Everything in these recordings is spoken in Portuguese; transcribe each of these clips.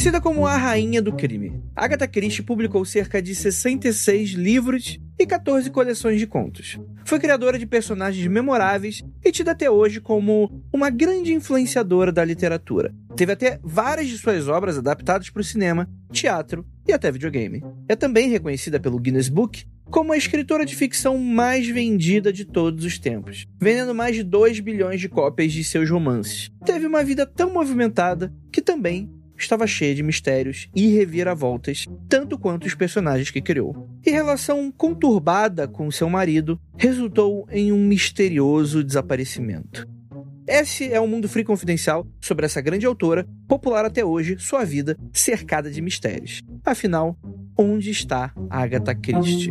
Conhecida como a rainha do crime, Agatha Christie publicou cerca de 66 livros e 14 coleções de contos. Foi criadora de personagens memoráveis e tida até hoje como uma grande influenciadora da literatura. Teve até várias de suas obras adaptadas para o cinema, teatro e até videogame. É também reconhecida pelo Guinness Book como a escritora de ficção mais vendida de todos os tempos, vendendo mais de 2 bilhões de cópias de seus romances. Teve uma vida tão movimentada que também estava cheia de mistérios e reviravoltas, tanto quanto os personagens que criou. E relação conturbada com seu marido resultou em um misterioso desaparecimento. Esse é o Mundo Free Confidencial sobre essa grande autora, popular até hoje, sua vida cercada de mistérios. Afinal, onde está Agatha Christie?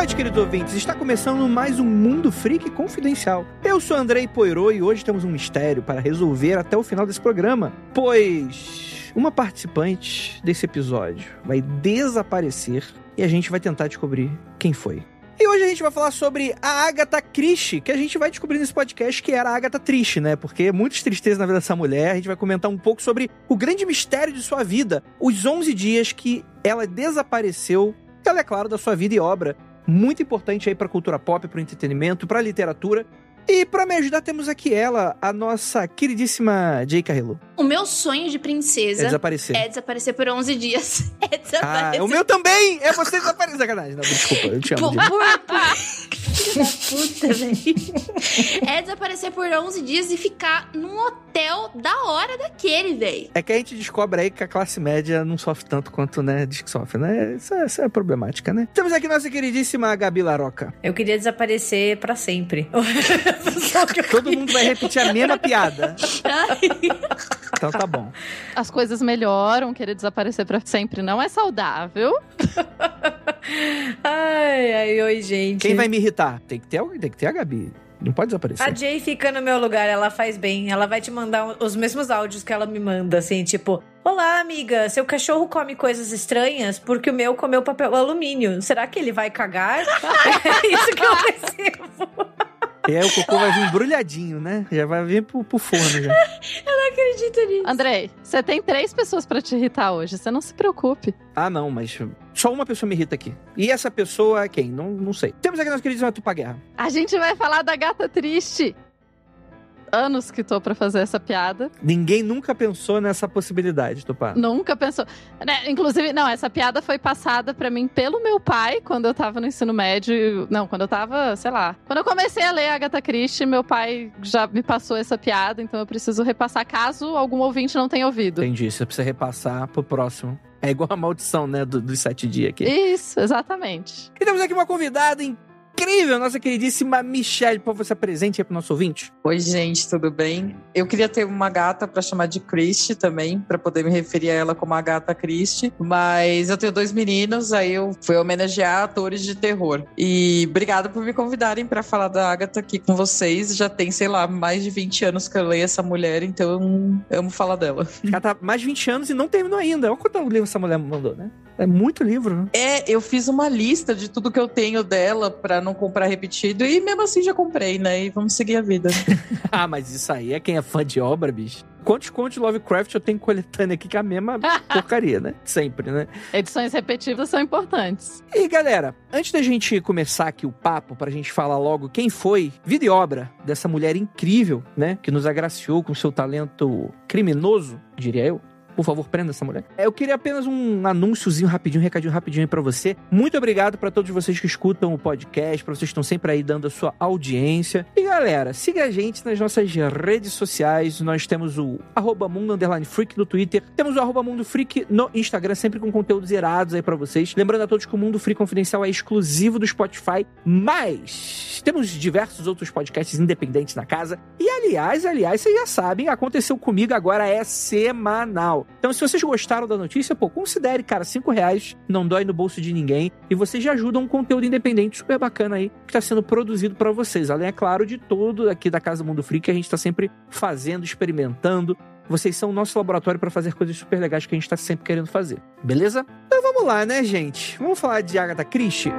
E noites, queridos ouvintes. Está começando mais um Mundo Freak Confidencial. Eu sou Andrei Poirot e hoje temos um mistério para resolver até o final desse programa, pois uma participante desse episódio vai desaparecer e a gente vai tentar descobrir quem foi. E hoje a gente vai falar sobre a Agatha Christie, que a gente vai descobrir nesse podcast que era a Agatha triste, né? Porque muitas tristezas na vida dessa mulher. A gente vai comentar um pouco sobre o grande mistério de sua vida, os 11 dias que ela desapareceu ela é claro da sua vida e obra, muito importante aí para cultura pop, para entretenimento, para literatura. E para me ajudar temos aqui ela, a nossa queridíssima Jay Carrillo. O meu sonho de princesa É desaparecer. é desaparecer por 11 dias. É Ah, desaparecer. o meu também! É você desaparecer. Sacanagem. Não, desculpa, eu te amo. Por, por, por... Filho da puta, velho. É desaparecer por 11 dias e ficar num hotel da hora daquele, velho. É que a gente descobre aí que a classe média não sofre tanto quanto, né, diz que sofre, né? Isso é, isso é problemática, né? Temos aqui nossa queridíssima Gabi Laroca. Eu queria desaparecer pra sempre. Que eu Todo mundo vai repetir a mesma piada. Então tá bom. As coisas melhoram, querer desaparecer pra sempre não é saudável. Ai, ai, oi, gente. Quem vai me irritar? Tem que ter alguém, tem que ter a Gabi. Não pode desaparecer. A Jay fica no meu lugar, ela faz bem. Ela vai te mandar os mesmos áudios que ela me manda, assim, tipo: Olá, amiga, seu cachorro come coisas estranhas porque o meu comeu papel alumínio. Será que ele vai cagar? é isso que eu recebo. E aí o cocô vai vir embrulhadinho, né? Já vai vir pro, pro forno já. Acredita nisso. Andrei, você tem três pessoas pra te irritar hoje, você não se preocupe. Ah, não, mas só uma pessoa me irrita aqui. E essa pessoa é quem? Não, não sei. Temos aqui nossa queridíssima Tupa Guerra. A gente vai falar da gata triste. Anos que tô pra fazer essa piada. Ninguém nunca pensou nessa possibilidade, Tupá. Nunca pensou. Né, Inclusive, não, essa piada foi passada pra mim pelo meu pai quando eu tava no ensino médio. Não, quando eu tava, sei lá. Quando eu comecei a ler Agatha Christie, meu pai já me passou essa piada, então eu preciso repassar caso algum ouvinte não tenha ouvido. Entendi, você precisa repassar pro próximo. É igual a maldição, né, do- dos sete dias aqui. Isso, exatamente. E temos aqui uma convidada incrível, nossa queridíssima Michelle. Por favor, se apresente aí pro nosso ouvinte. Oi, gente, tudo bem? Eu queria ter uma gata para chamar de Christie também, para poder me referir a ela como a gata Christie, mas eu tenho dois meninos, aí eu fui homenagear atores de terror. E obrigada por me convidarem para falar da Agatha aqui com vocês. Já tem, sei lá, mais de 20 anos que eu leio essa mulher, então eu amo falar dela. Ela tá mais de 20 anos e não terminou ainda. Olha quanto livro essa mulher mandou, né? É muito livro, né? É, eu fiz uma lista de tudo que eu tenho dela para não comprar repetido e mesmo assim já comprei, né? E vamos seguir a vida. Ah, mas isso aí é quem é fã de obra, bicho. Quantos contos de Lovecraft eu tenho coletânea aqui que é a mesma porcaria, né? Sempre, né? Edições repetitivas são importantes. E galera, antes da gente começar aqui o papo, pra gente falar logo quem foi vida e obra dessa mulher incrível, né? Que nos agraciou com seu talento criminoso, diria eu. Por favor, prenda essa mulher. Eu queria apenas um anúnciozinho rapidinho, um recadinho rapidinho aí pra você. Muito obrigado para todos vocês que escutam o podcast, pra vocês que estão sempre aí dando a sua audiência. E galera, siga a gente nas nossas redes sociais. Nós temos o arroba Mundo Freak no Twitter. Temos o arroba Mundo Freak no Instagram, sempre com conteúdos irados aí pra vocês. Lembrando a todos que o Mundo Freak Confidencial é exclusivo do Spotify, mas temos diversos outros podcasts independentes na casa. E aliás, aliás, vocês já sabem, aconteceu comigo agora é semanal. Então, se vocês gostaram da notícia, pô, considere, cara, cinco reais, não dói no bolso de ninguém. E vocês já ajudam um conteúdo independente super bacana aí, que está sendo produzido para vocês. Além, é claro, de todo aqui da Casa Mundo Freak, que a gente está sempre fazendo, experimentando. Vocês são o nosso laboratório para fazer coisas super legais que a gente está sempre querendo fazer. Beleza? Então vamos lá, né, gente? Vamos falar de Agatha Christie?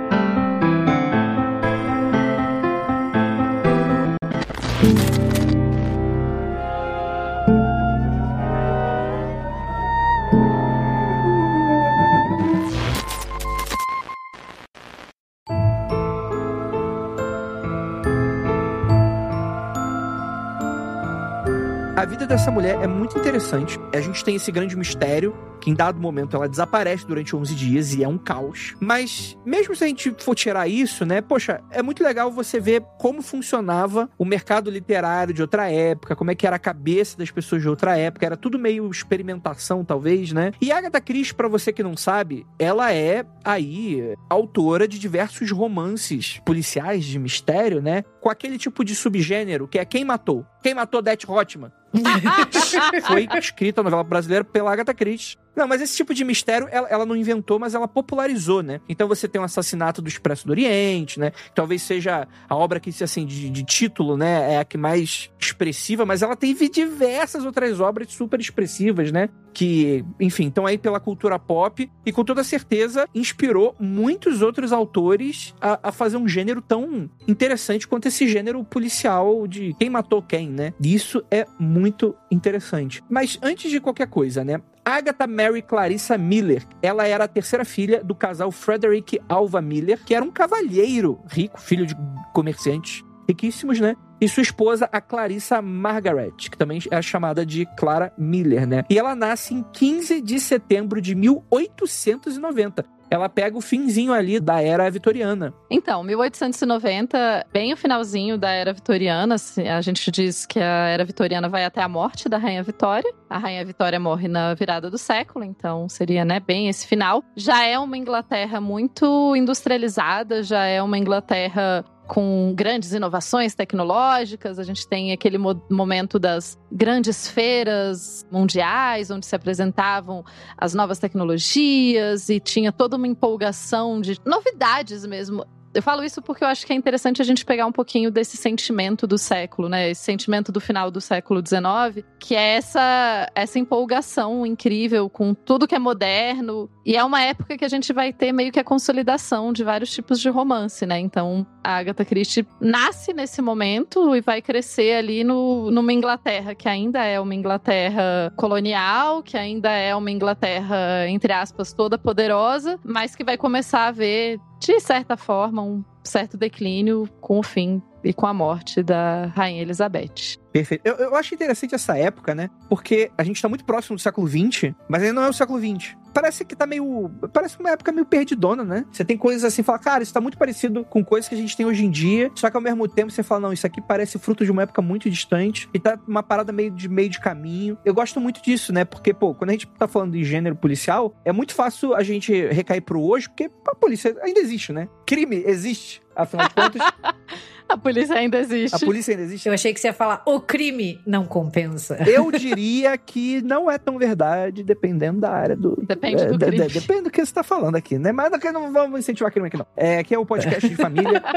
A vida dessa mulher é muito interessante. A gente tem esse grande mistério que em dado momento ela desaparece durante 11 dias e é um caos. Mas mesmo se a gente for tirar isso, né? Poxa, é muito legal você ver como funcionava o mercado literário de outra época, como é que era a cabeça das pessoas de outra época, era tudo meio experimentação, talvez, né? E Agatha Christie, para você que não sabe, ela é aí autora de diversos romances policiais de mistério, né? Com aquele tipo de subgênero que é quem matou? Quem matou Death Hotman? Foi escrita a novela brasileira pela Agatha Christie. Não, mas esse tipo de mistério ela, ela, não inventou, mas ela popularizou, né? Então você tem o assassinato do Expresso do Oriente, né? Talvez seja a obra que, assim, de, de título, né? É a que mais expressiva, mas ela teve diversas outras obras super expressivas, né? Que, enfim, estão aí pela cultura pop e com toda certeza inspirou muitos outros autores a, a fazer um gênero tão interessante quanto esse gênero policial de quem matou quem, né? Isso é muito interessante. Mas antes de qualquer coisa, né? Agatha Mary Clarissa Miller. Ela era a terceira filha do casal Frederick Alva Miller, que era um cavalheiro rico, filho de comerciantes riquíssimos, né? E sua esposa, a Clarissa Margaret, que também é chamada de Clara Miller, né? E ela nasce em 15 de setembro de 1890 ela pega o finzinho ali da era vitoriana. Então, 1890, bem o finalzinho da era vitoriana, a gente diz que a era vitoriana vai até a morte da Rainha Vitória. A Rainha Vitória morre na virada do século, então seria, né, bem esse final. Já é uma Inglaterra muito industrializada, já é uma Inglaterra com grandes inovações tecnológicas. A gente tem aquele mo momento das grandes feiras mundiais, onde se apresentavam as novas tecnologias e tinha toda uma empolgação de novidades mesmo. Eu falo isso porque eu acho que é interessante a gente pegar um pouquinho desse sentimento do século, né? Esse sentimento do final do século XIX, que é essa, essa empolgação incrível com tudo que é moderno. E é uma época que a gente vai ter meio que a consolidação de vários tipos de romance, né? Então, a Agatha Christie nasce nesse momento e vai crescer ali no, numa Inglaterra que ainda é uma Inglaterra colonial, que ainda é uma Inglaterra, entre aspas, toda poderosa, mas que vai começar a ver de certa forma, um certo declínio com o fim e com a morte da Rainha Elizabeth. Perfeito. Eu, eu acho interessante essa época, né? Porque a gente tá muito próximo do século XX, mas ainda não é o século XX. Parece que tá meio. Parece uma época meio perdidona, né? Você tem coisas assim, fala, cara, isso tá muito parecido com coisas que a gente tem hoje em dia, só que ao mesmo tempo você fala, não, isso aqui parece fruto de uma época muito distante e tá uma parada meio de meio de caminho. Eu gosto muito disso, né? Porque, pô, quando a gente tá falando de gênero policial, é muito fácil a gente recair pro hoje, porque a polícia ainda existe, né? Crime existe, afinal de contas. A polícia ainda existe. A polícia ainda existe. Eu achei que você ia falar, o crime não compensa. Eu diria que não é tão verdade, dependendo da área do. Depende do é, crime. de- depende do que você tá falando aqui, né? Mas aqui não vamos incentivar crime aqui, não. É, aqui é o podcast de família.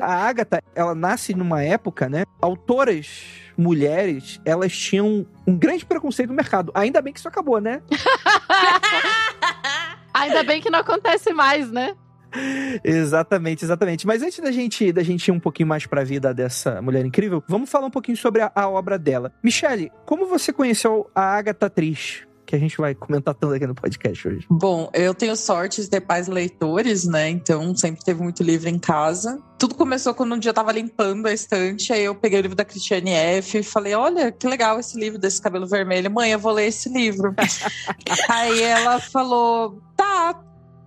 A Agatha, ela nasce numa época, né? Autoras mulheres, elas tinham um grande preconceito no mercado. Ainda bem que isso acabou, né? Ainda bem que não acontece mais, né? Exatamente, exatamente. Mas antes da gente, da gente ir um pouquinho mais pra vida dessa mulher incrível, vamos falar um pouquinho sobre a, a obra dela. Michele, como você conheceu a Agatha Atriz? que a gente vai comentar tanto aqui no podcast hoje? Bom, eu tenho sorte de ter pais leitores, né? Então sempre teve muito livro em casa. Tudo começou quando um dia eu tava limpando a estante, aí eu peguei o livro da Christiane F e falei: Olha, que legal esse livro desse cabelo vermelho. Mãe, eu vou ler esse livro. aí ela falou: Tá,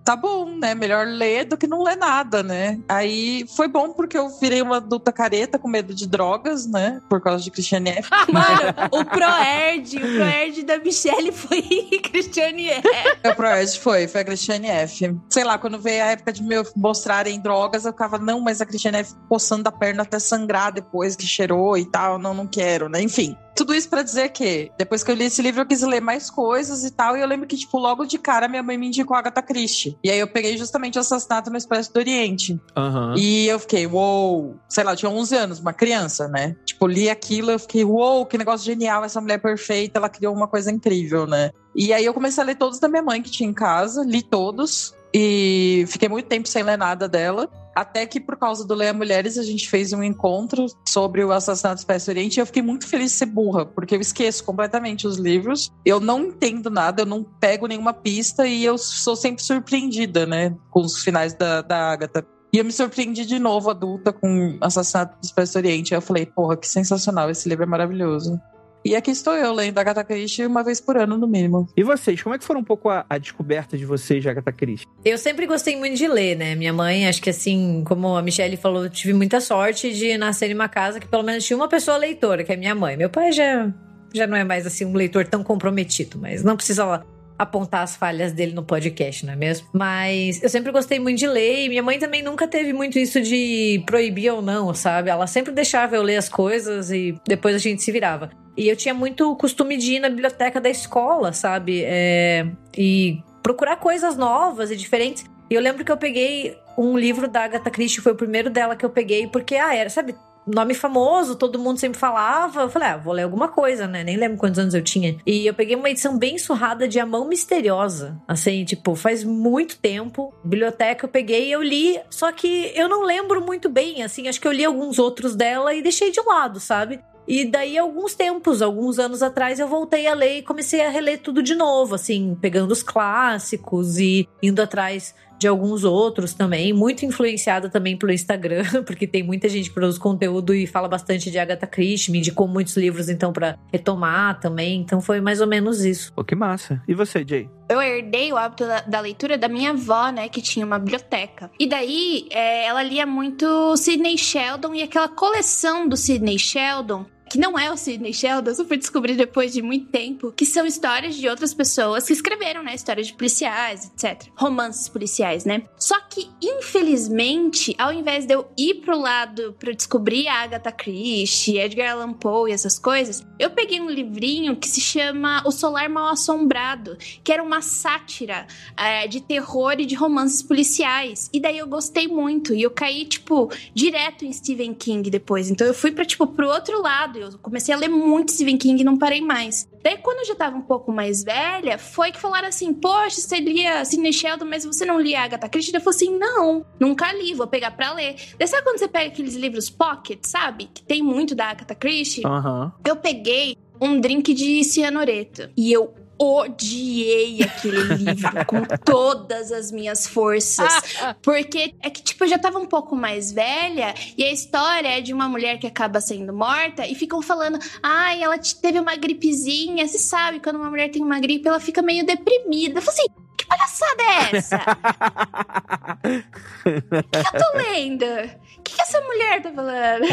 tá bom, né? Melhor ler do que não ler nada, né? Aí foi bom porque eu virei uma adulta careta com medo de drogas, né? Por causa de Christiane F. Mano, o Proerd, o Proerd da Michelle foi Christiane F. O Proerd foi, foi a Christiane F. Sei lá, quando veio a época de me mostrarem drogas, eu ficava, não, mas a Christiane F coçando a perna até sangrar depois que cheirou e tal, não, não quero, né? Enfim. Tudo isso para dizer que, depois que eu li esse livro, eu quis ler mais coisas e tal. E eu lembro que, tipo, logo de cara, minha mãe me indicou a Agatha Christie. E aí eu peguei justamente o assassinato no Expresso do Oriente. Aham. E eu fiquei, uou, sei lá, eu tinha 11 anos, uma criança, né? Tipo, li aquilo, eu fiquei, uou, que negócio genial, essa mulher perfeita, ela criou uma coisa incrível, né? E aí eu comecei a ler todos da minha mãe que tinha em casa, li todos. E fiquei muito tempo sem ler nada dela. Até que, por causa do Leia Mulheres, a gente fez um encontro sobre o assassinato do do Oriente. E eu fiquei muito feliz de ser burra, porque eu esqueço completamente os livros. Eu não entendo nada, eu não pego nenhuma pista e eu sou sempre surpreendida, né? Com os finais da, da Agatha. E eu me surpreendi de novo, adulta, com Assassinato do do Oriente. Eu falei, porra, que sensacional, esse livro é maravilhoso. E aqui estou eu, lendo Agatha Christie uma vez por ano, no mínimo. E vocês, como é que foi um pouco a, a descoberta de vocês de Agatha Christie? Eu sempre gostei muito de ler, né? Minha mãe, acho que assim, como a Michelle falou, eu tive muita sorte de nascer em uma casa que pelo menos tinha uma pessoa leitora, que é minha mãe. Meu pai já, já não é mais assim um leitor tão comprometido, mas não precisa lá apontar as falhas dele no podcast, não é mesmo? Mas eu sempre gostei muito de ler e minha mãe também nunca teve muito isso de proibir ou não, sabe? Ela sempre deixava eu ler as coisas e depois a gente se virava. E eu tinha muito costume de ir na biblioteca da escola, sabe? É, e procurar coisas novas e diferentes. E eu lembro que eu peguei um livro da Agatha Christie, foi o primeiro dela que eu peguei, porque, ah, era, sabe, nome famoso, todo mundo sempre falava. Eu falei, ah, vou ler alguma coisa, né? Nem lembro quantos anos eu tinha. E eu peguei uma edição bem surrada de A Mão Misteriosa. Assim, tipo, faz muito tempo. Biblioteca eu peguei e eu li, só que eu não lembro muito bem, assim, acho que eu li alguns outros dela e deixei de lado, sabe? E daí, alguns tempos, alguns anos atrás, eu voltei a ler e comecei a reler tudo de novo, assim, pegando os clássicos e indo atrás de alguns outros também, muito influenciada também pelo Instagram, porque tem muita gente que produz conteúdo e fala bastante de Agatha Christie, me indicou muitos livros então para retomar também, então foi mais ou menos isso. Pô, que massa. E você, Jay? Eu herdei o hábito da, da leitura da minha avó, né, que tinha uma biblioteca. E daí, é, ela lia muito Sidney Sheldon e aquela coleção do Sidney Sheldon que não é o Sidney Sheldon, eu fui descobrir depois de muito tempo, que são histórias de outras pessoas que escreveram, né? Histórias de policiais, etc. Romances policiais, né? Só que, infelizmente, ao invés de eu ir pro lado pra descobrir a Agatha Christie, Edgar Allan Poe e essas coisas, eu peguei um livrinho que se chama O Solar Mal Assombrado, que era uma sátira é, de terror e de romances policiais. E daí eu gostei muito, e eu caí, tipo, direto em Stephen King depois. Então eu fui pra, tipo, pro outro lado eu comecei a ler muito Stephen King e não parei mais. Daí, quando eu já tava um pouco mais velha, foi que falaram assim: Poxa, você lia Sidney Sheldon, mas você não lia Agatha Christie? Eu falei assim: Não, nunca li, vou pegar pra ler. Daí, sabe quando você pega aqueles livros pocket, sabe? Que tem muito da Agatha Christie? Aham. Eu peguei um drink de cianureto. E eu odiei aquele livro com todas as minhas forças. Porque é que, tipo, eu já tava um pouco mais velha e a história é de uma mulher que acaba sendo morta e ficam falando: ai, ela teve uma gripezinha. Você sabe, quando uma mulher tem uma gripe, ela fica meio deprimida. Eu falei assim. Que palhaçada é essa? O que eu tô lendo? O que, que essa mulher tá falando?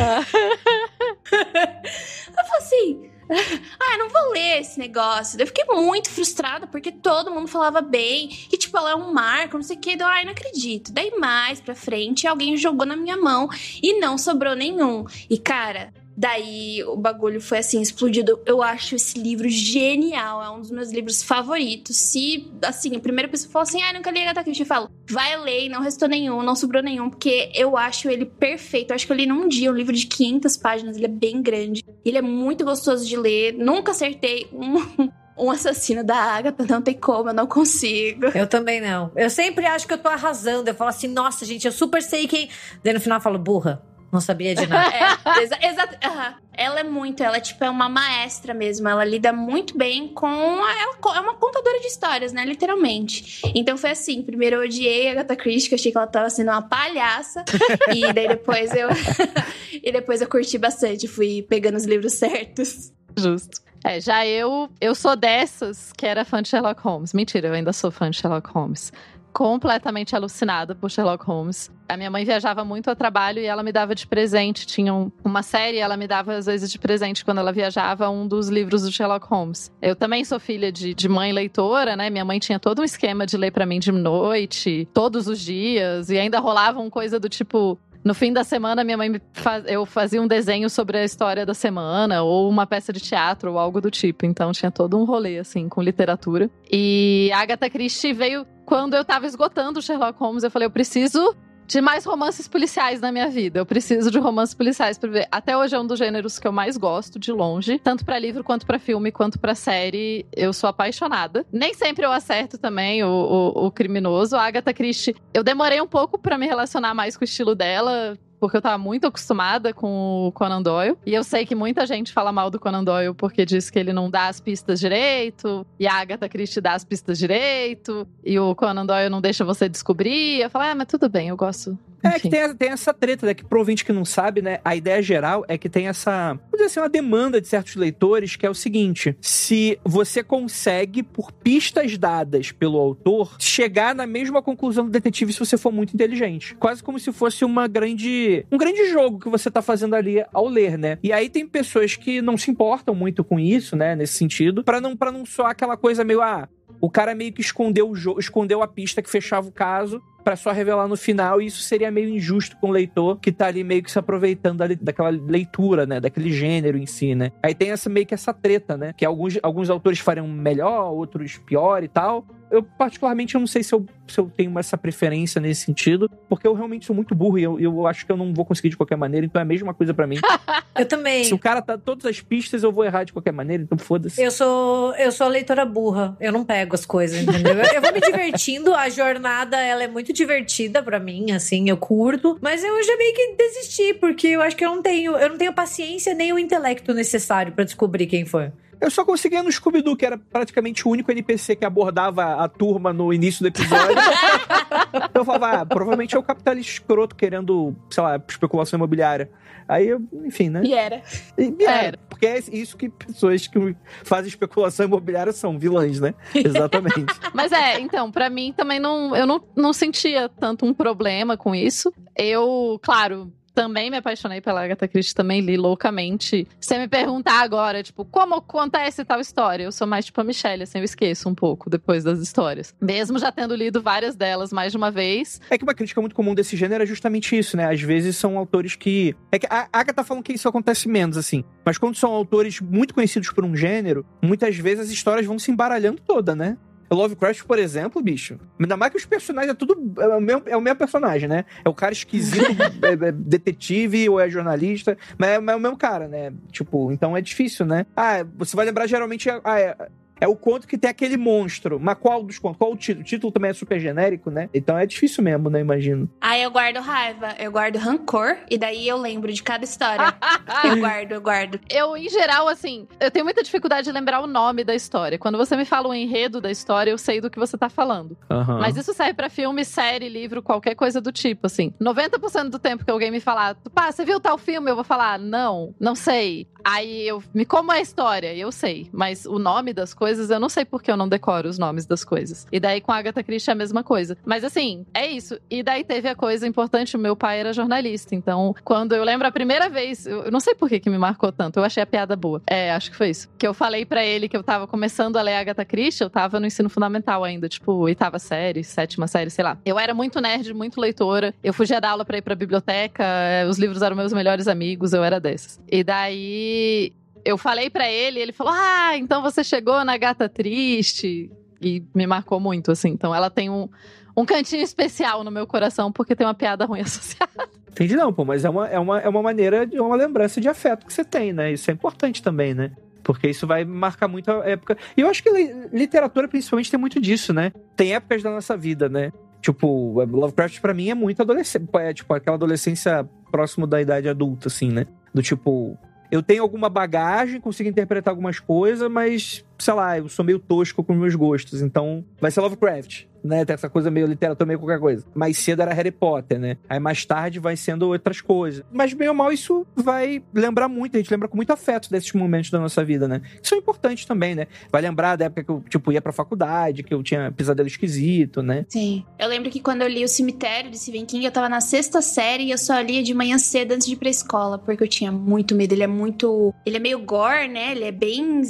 eu falei assim, ah, não vou ler esse negócio. Eu fiquei muito frustrada porque todo mundo falava bem. E, tipo, ela é um marco, não sei o que. Eu, não acredito. Daí, mais pra frente, alguém jogou na minha mão e não sobrou nenhum. E, cara, Daí o bagulho foi assim, explodido. Eu acho esse livro genial, é um dos meus livros favoritos. Se, assim, a primeira pessoa falou assim, ah, nunca li Agatha Christie, eu falo, vai ler, não restou nenhum, não sobrou nenhum, porque eu acho ele perfeito. Eu acho que eu li num dia um livro de 500 páginas, ele é bem grande. Ele é muito gostoso de ler, nunca acertei um... Um assassino da Agatha, não tem como, eu não consigo. Eu também não. Eu sempre acho que eu tô arrasando. Eu falo assim, nossa, gente, eu super sei quem. Daí no final eu falo, burra. Não sabia de nada. É, exa exato. aham. Ela é muito, ela é tipo é uma maestra mesmo. Ela lida muito bem com. a- Ela co- é uma contadora de histórias, né? Literalmente. Então foi assim: primeiro eu odiei a Agatha Christie, que eu achei que ela tava sendo uma palhaça. e daí depois eu. e depois eu curti bastante, fui pegando os livros certos. Justo. É, já eu, eu sou dessas que era fã de Sherlock Holmes. Mentira, eu ainda sou fã de Sherlock Holmes. Completamente alucinada por Sherlock Holmes. A minha mãe viajava muito a trabalho e ela me dava de presente. Tinha um- uma série, ela me dava às vezes de presente quando ela viajava um dos livros do Sherlock Holmes. Eu também sou filha de, de mãe leitora, né? Minha mãe tinha todo um esquema de ler pra mim de noite, todos os dias, e ainda rolava uma coisa do tipo. No fim da semana, minha mãe faz... eu fazia um desenho sobre a história da semana, ou uma peça de teatro, ou algo do tipo. Então tinha todo um rolê, assim, com literatura. E Agatha Christie veio quando eu tava esgotando o Sherlock Holmes. Eu falei, eu preciso de mais romances policiais na minha vida. Eu preciso de romances policiais pra ver. Até hoje é um dos gêneros que eu mais gosto, de longe. Tanto pra livro, quanto pra filme, quanto pra série. Eu sou apaixonada. Nem sempre eu acerto também o, o, o criminoso. A Agatha Christie, eu demorei um pouco pra me relacionar mais com o estilo dela. Porque eu tava muito acostumada com o Conan Doyle. E eu sei que muita gente fala mal do Conan Doyle porque diz que ele não dá as pistas direito. E a Agatha Christie dá as pistas direito. E o Conan Doyle não deixa você descobrir. Eu falo, ah, mas tudo bem, eu gosto. É que tem, tem essa treta, né? Que pro ouvinte que não sabe, né? A ideia geral é que tem essa, vamos dizer assim, uma demanda de certos leitores que é o seguinte: se você consegue, por pistas dadas pelo autor, chegar na mesma conclusão do detetive se você for muito inteligente. Quase como se fosse uma grande. um grande jogo que você tá fazendo ali ao ler, né? E aí tem pessoas que não se importam muito com isso, né? Nesse sentido, pra não, pra não soar aquela coisa meio, ah, o cara meio que escondeu o jogo, escondeu a pista que fechava o caso pra só revelar no final, e isso seria meio injusto com o leitor que tá ali meio que se aproveitando daquela leitura, né, daquele gênero em si, né? Aí tem essa meio que essa treta, né, que alguns, alguns autores fariam melhor, outros pior e tal. Eu particularmente eu não sei se eu, se eu tenho essa preferência nesse sentido, porque eu realmente sou muito burro e eu, eu acho que eu não vou conseguir de qualquer maneira, então é a mesma coisa pra mim. Eu também. se o cara tá todas as pistas, eu vou errar de qualquer maneira, então foda-se. Eu sou, eu sou a leitora burra. Eu não pego as coisas, entendeu? Eu, vou me divertindo. A jornada, ela é muito divertida pra mim, assim, eu curto. Mas eu já meio que desisti, porque eu acho que eu não tenho, eu não tenho paciência nem o intelecto necessário pra descobrir quem foi. Eu só conseguia no Scooby-Doo, que era praticamente o único NPC que abordava a turma no início do episódio. então eu falava, ah, provavelmente é o capitalista escroto querendo, sei lá, especulação imobiliária. Aí, eu, enfim, né? E era. E, e era, Era. porque é isso que pessoas que fazem especulação imobiliária são, vilãs, né? Exatamente. Mas é, então, pra mim também não. Eu não, não sentia tanto um problema com isso. Eu, claro. Também me apaixonei pela Agatha Christie, também li loucamente. Se me perguntar agora, tipo, como acontece tal história? Eu sou mais tipo a Michelle, assim, eu esqueço um pouco depois das histórias. Mesmo já tendo lido várias delas mais de uma vez. É que uma crítica muito comum desse gênero é justamente isso, né? Às vezes são autores que. É que a Agatha tá falando que isso acontece menos, assim. Mas quando são autores muito conhecidos por um gênero, muitas vezes as histórias vão se embaralhando toda, né? O Lovecraft, por exemplo, bicho. Ainda mais que os personagens é tudo. É o mesmo, é o mesmo personagem, né? É o cara esquisito, é, é detetive ou é jornalista. Mas é, é o mesmo cara, né? Tipo, então é difícil, né? Ah, você vai lembrar geralmente. Ah, é, o conto que tem aquele monstro. Mas qual dos contos? Qual o título? O título também é super genérico, né? Então é difícil mesmo, né? Imagino. Aí eu guardo raiva, eu guardo rancor, e daí eu lembro de cada história. eu guardo, eu guardo. Eu, em geral, assim, eu tenho muita dificuldade de lembrar o nome da história. Quando você me fala o enredo da história, eu sei do que você tá falando. Aham. Mas isso serve pra filme, série, livro, qualquer coisa do tipo, assim. 90% do tempo que alguém me falar, pá, você viu tal filme? Eu vou falar, não, não sei. Aí eu me como é a história, eu sei. Mas o nome das coisas, eu não sei porque eu não decoro os nomes das coisas. E daí com a Agatha Christie é a mesma coisa. Mas assim, é isso. E daí teve a coisa importante, o meu pai era jornalista. Então, quando eu lembro a primeira vez, eu não sei por que, que me marcou tanto, eu achei a piada boa. É, acho que foi isso. Que eu falei pra ele que eu tava começando a ler Agatha Christie, eu tava no ensino fundamental ainda, tipo, oitava série, sétima série, sei lá. Eu era muito nerd, muito leitora. Eu fugia da aula pra ir pra biblioteca, eh, os livros eram meus melhores amigos, eu era dessas. E daí eu falei pra ele, ele falou: Ah, então você chegou na gata triste. E me marcou muito, assim. Então ela tem um, um cantinho especial no meu coração, porque tem uma piada ruim associada. Entendi não, pô, mas é uma, é uma, é uma maneira, de uma lembrança de afeto que você tem, né? Isso é importante também, né? Porque isso vai marcar muito a época. E eu acho que li- literatura, principalmente, tem muito disso, né? Tem épocas da nossa vida, né? Tipo, Lovecraft pra mim é muito adolescente. É tipo aquela adolescência próximo da idade adulta, assim, né? Do tipo, eu tenho alguma bagagem, consigo interpretar algumas coisas, mas, sei lá, eu sou meio tosco com meus gostos, então vai ser Lovecraft né? Tem essa coisa meio literatura, meio qualquer coisa. Mais cedo era Harry Potter, né? Aí mais tarde vai sendo outras coisas. Mas, bem ou mal, isso vai lembrar muito. A gente lembra com muito afeto desses momentos da nossa vida, né? Que são importantes também, né? Vai lembrar da época que eu, tipo, ia pra faculdade, que eu tinha pesadelo esquisito, né? Sim. Eu lembro que quando eu li O Cemitério de Stephen King, eu tava na sexta série e eu só lia de manhã cedo antes de ir pra escola, porque eu tinha muito medo. Ele é muito. Ele é meio gore, né? Ele é bem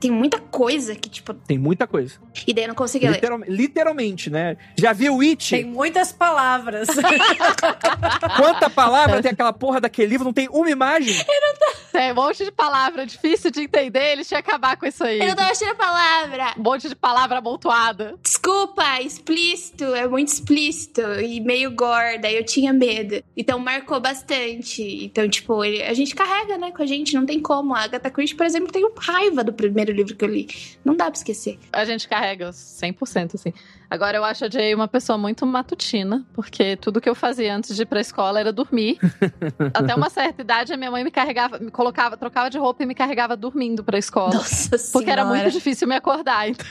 tem muita coisa que, tipo. Tem muita coisa. E daí eu não consegui Literal, ler. Literalmente, né? Já viu It? Tem muitas palavras. Quanta palavra tem aquela porra daquele livro? Não tem uma imagem? Eu não tô... Tem um monte de palavra difícil de entender. Eles tinham que acabar com isso aí. Eu não tô achando a palavra. Um monte de palavra amontoada. Desculpa, explícito. É muito explícito e meio gore. Daí eu tinha medo. Então marcou bastante. Então, tipo, ele, a gente carrega, né, com a gente. Não tem como. A Agatha Christie, por exemplo, tem raiva do primeiro livro que eu li. Não dá pra esquecer. A gente carrega 100%, assim. Agora, eu acho a Jay uma pessoa muito matutina, porque tudo que eu fazia antes de ir pra escola era dormir. Até uma certa idade, a minha mãe me carregava, me colocava, trocava de roupa e me carregava dormindo pra escola. Nossa Porque era Senhora. muito difícil me acordar, então.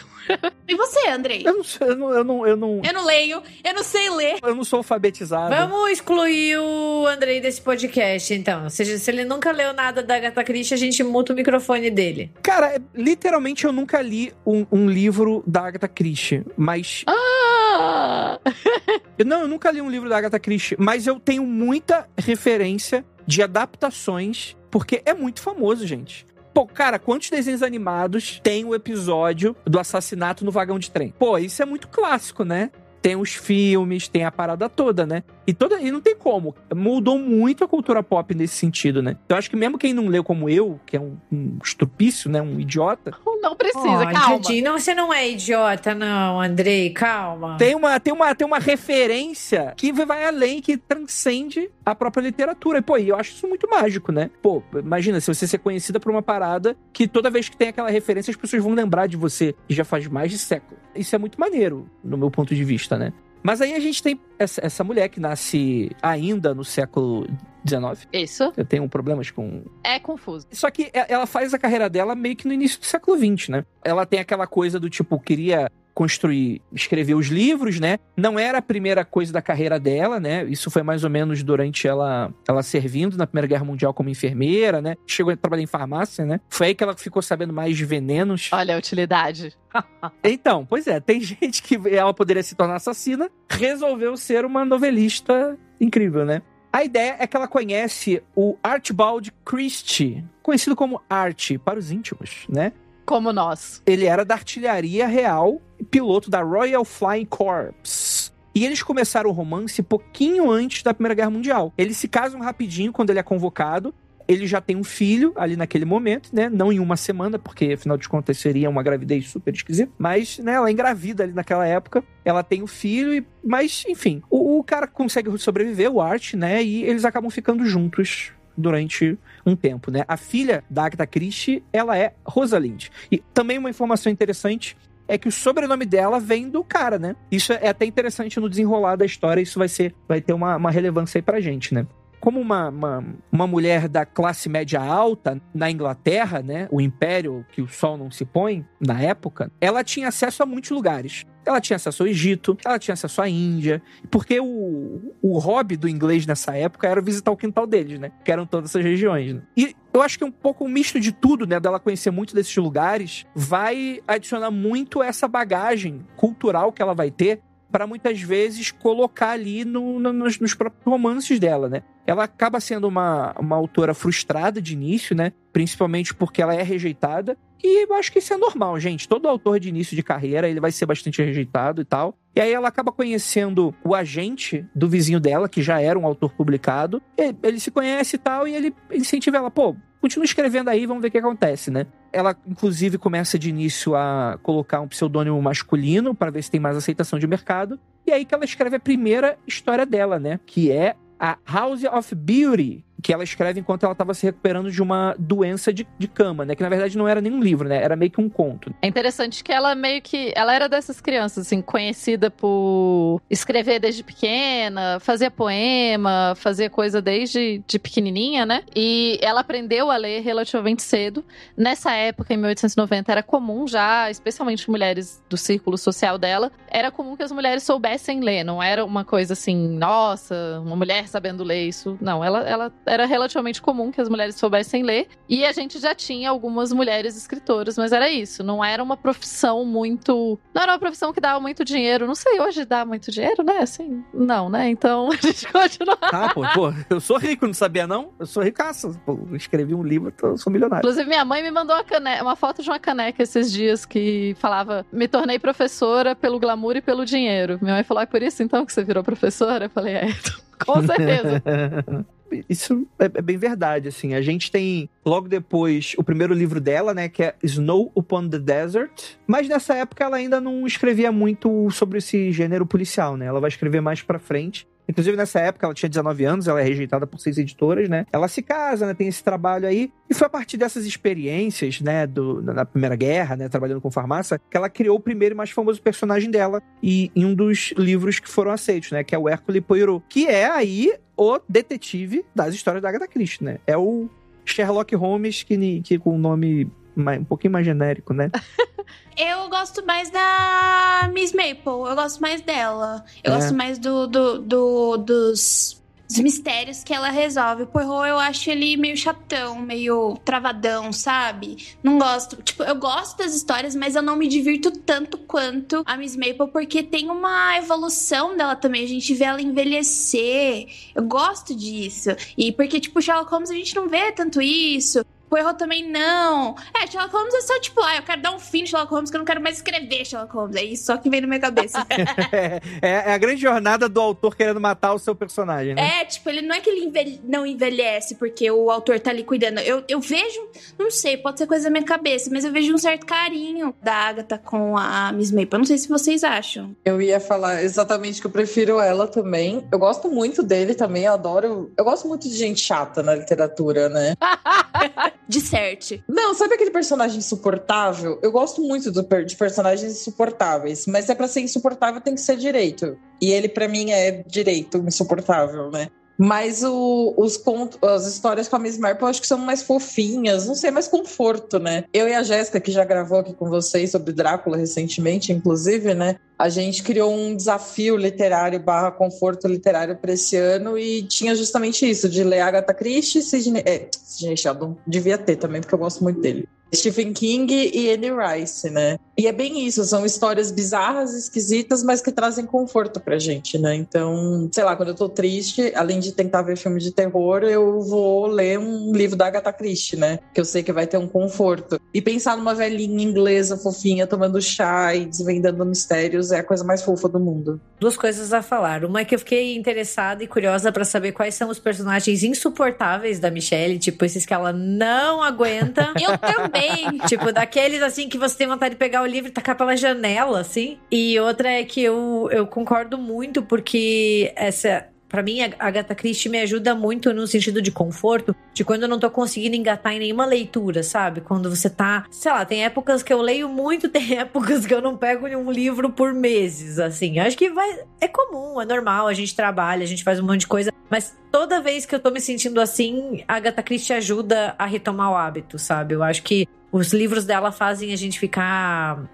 E você, Andrei? Eu não, sei, eu não, eu não, eu não, Eu não leio, eu não sei ler. eu não sou alfabetizado. Vamos excluir o Andrei desse podcast, então. Ou seja, se ele nunca leu nada da Agatha Christie, a gente muta o microfone dele. Cara, é- literalmente eu nunca li um, um livro da Agatha Christie, mas Ah! Eu- Não, eu nunca li um livro da Agatha Christie, mas eu tenho muita referência de adaptações, porque é muito famoso, gente. Pô, cara, quantos desenhos animados tem o episódio do assassinato no vagão de trem? Pô, isso é muito clássico, né? Tem os filmes, tem a parada toda, né? E, toda, e não tem como. Mudou muito a cultura pop nesse sentido, né? Então, eu acho que mesmo quem não leu como eu, que é um, um estupício, né? Um idiota, Não precisa, Ó, calma. Didi, não, você não é idiota, não, Andrei. Calma. tem uma, tem, uma, tem uma referência que vai além, que transcende a própria literatura. E, pô, e eu acho isso muito mágico, né? Pô, imagina se você ser conhecida por uma parada que toda vez que tem aquela referência, as pessoas vão lembrar de você, e já faz mais de século. Isso é muito maneiro, no meu ponto de vista, né? Mas aí a gente tem essa, essa mulher que nasce ainda no século XIX. Isso Eu tenho problemas com é confuso. só que e- ela faz a carreira dela meio que no início do século XX, né? Ela tem aquela coisa do tipo, queria construir, escrever os livros, né? Não era a primeira coisa da carreira dela, né? Isso foi mais ou menos durante ela, ela servindo na Primeira Guerra Mundial como enfermeira, né? Chegou a trabalhar em farmácia, né? Foi aí que ela ficou sabendo mais de venenos. Olha a utilidade. Então, pois é, tem gente que ela poderia se tornar assassina, resolveu ser uma novelista incrível, né? A ideia é que ela conhece o Archibald Christie, conhecido como Art para os íntimos, né? Como nós. Ele era da artilharia real piloto da Royal Flying Corps. E eles começaram o romance pouquinho antes da Primeira Guerra Mundial. Eles se casam rapidinho quando ele é convocado. Ele já tem um filho ali naquele momento, né? Não em uma semana, porque afinal de contas seria uma gravidez super esquisita. Mas, né, ela é engravida ali naquela época. Ela tem o filho, e... mas, enfim. O, o cara consegue sobreviver, o Art, né? E eles acabam ficando juntos durante um tempo, né? A filha da Agatha Christie, ela é Rosalind. E também uma informação interessante é que o sobrenome dela vem do cara, né? Isso é até interessante no desenrolar da história, isso vai ser, vai ter uma, uma relevância aí pra gente, né? Como uma, uma, uma mulher da classe média alta na Inglaterra, né? O império que o sol não se põe, na época, ela tinha acesso a muitos lugares. Ela tinha acesso ao Egito, ela tinha acesso à Índia, porque o, o hobby do inglês nessa época era visitar o quintal deles, né? Que eram todas essas regiões. Né? E eu acho que um pouco um misto de tudo, né? Dela conhecer muito desses lugares, vai adicionar muito essa bagagem cultural que ela vai ter para muitas vezes colocar ali no- no- nos, nos próprios romances dela, né? Ela acaba sendo uma, uma autora frustrada de início, né? Principalmente porque ela é rejeitada. E eu acho que isso é normal, gente. Todo autor de início de carreira, ele vai ser bastante rejeitado e tal. E aí ela acaba conhecendo o agente do vizinho dela, que já era um autor publicado. Ele se conhece e tal, e ele incentiva ela, pô, continua escrevendo aí, vamos ver o que acontece, né? Ela, inclusive, começa de início a colocar um pseudônimo masculino para ver se tem mais aceitação de mercado. E aí que ela escreve a primeira história dela, né? Que é a House of Beauty, que ela escreve enquanto ela estava se recuperando de uma doença de, de cama, né? Que na verdade não era nem um livro, né? Era meio que um conto. É interessante que ela meio que. Ela era dessas crianças, assim, conhecida por escrever desde pequena, fazer poema, fazer coisa desde de pequenininha, né? E ela aprendeu a ler relativamente cedo. Nessa época, em 1890, era comum já, especialmente mulheres do círculo social dela, era comum que as mulheres soubessem ler. Não era uma coisa assim, nossa, uma mulher sabendo ler isso. Não, ela, ela era relativamente comum que as mulheres soubessem ler. E a gente já tinha algumas mulheres escritoras, mas era isso. Não era uma profissão muito. Não era uma profissão que dava muito dinheiro. Não sei, hoje dá muito dinheiro, né? Assim, não, né? Então a gente continua. Ah, pô, pô, eu sou rico, não sabia não? Eu sou ricaço. Pô, escrevi um livro, tô, sou milionário. Inclusive, minha mãe me mandou uma, cane... uma foto de uma caneca esses dias que falava: Me tornei professora pelo glamour e pelo dinheiro. Minha mãe falou: É por isso então que você virou professora? Eu falei: É, com certeza. Isso é, é, bem verdade, assim. A gente tem logo depois o primeiro livro dela, né, que é Snow Upon the Desert. Mas nessa época ela ainda não escrevia muito sobre esse gênero policial, né? Ela vai escrever mais para frente. Inclusive, nessa época, ela tinha 19 anos, ela é rejeitada por seis editoras, né? Ela se casa, né? Tem esse trabalho aí. E foi a partir dessas experiências, né? Do, na Primeira Guerra, né? Trabalhando com farmácia, que ela criou o primeiro e mais famoso personagem dela. E em um dos livros que foram aceitos, né? Que é o Hércules Poirot. Que é aí o detetive das histórias da Agatha Christie, né? É o Sherlock Holmes que, que com o nome um pouquinho mais genérico, né? eu gosto mais da Miss Maple. Eu gosto mais dela. Eu é. gosto mais do, do, do dos os mistérios que ela resolve. O Poirot, eu acho ele meio chatão, meio travadão, sabe? Não gosto. Tipo, eu gosto das histórias, mas eu não me divirto tanto quanto a Miss Maple, porque tem uma evolução dela também. A gente vê ela envelhecer. Eu gosto disso. E porque, tipo, Sherlock Holmes, a gente não vê tanto isso. Poirot também não. É, Sherlock Holmes é só tipo, ah, eu quero dar um fim de Sherlock Holmes, que eu não quero mais escrever Sherlock Holmes. É isso só que vem na minha cabeça. é, é, a grande jornada do autor querendo matar o seu personagem, né? É, tipo, ele não é que ele envelhe, não envelhece porque o autor tá ali cuidando. Eu, eu vejo, não sei, pode ser coisa da minha cabeça, mas eu vejo um certo carinho da Agatha com a Miss Maple. Eu não sei se vocês acham. Eu ia falar exatamente que eu prefiro ela também. Eu gosto muito dele também, eu adoro. Eu gosto muito de gente chata na literatura, né? de certo. Não, sabe aquele personagem insuportável? Eu gosto muito do, de personagens insuportáveis, mas é pra ser insuportável, tem que ser direito. E ele, para mim, é direito insuportável, né? Mas o, os contos, as histórias com a Miss Marple eu acho que são mais fofinhas, não sei, mais conforto, né? Eu e a Jéssica, que já gravou aqui com vocês sobre Drácula recentemente, inclusive, né? A gente criou um desafio literário barra conforto literário para esse ano e tinha justamente isso, de ler Agatha Christie, Sidney, é, Sidney Sheldon, devia ter também, porque eu gosto muito dele. Stephen King e Anne Rice, né? E é bem isso, são histórias bizarras, esquisitas, mas que trazem conforto pra gente, né? Então, sei lá, quando eu tô triste, além de tentar ver filme de terror, eu vou ler um livro da Agatha Christie, né? Que eu sei que vai ter um conforto. E pensar numa velhinha inglesa fofinha tomando chá e desvendando mistérios é a coisa mais fofa do mundo. Duas coisas a falar. Uma é que eu fiquei interessada e curiosa para saber quais são os personagens insuportáveis da Michelle, tipo esses que ela não aguenta. eu também! tipo, daqueles assim que você tem vontade de pegar o livro e tacar pela janela, assim. E outra é que eu, eu concordo muito, porque essa para mim, a Agatha Christie me ajuda muito no sentido de conforto, de quando eu não tô conseguindo engatar em nenhuma leitura, sabe? Quando você tá, sei lá, tem épocas que eu leio muito, tem épocas que eu não pego nenhum livro por meses, assim. Acho que vai é comum, é normal, a gente trabalha, a gente faz um monte de coisa, mas toda vez que eu tô me sentindo assim, a Agatha Christie ajuda a retomar o hábito, sabe? Eu acho que os livros dela fazem a gente ficar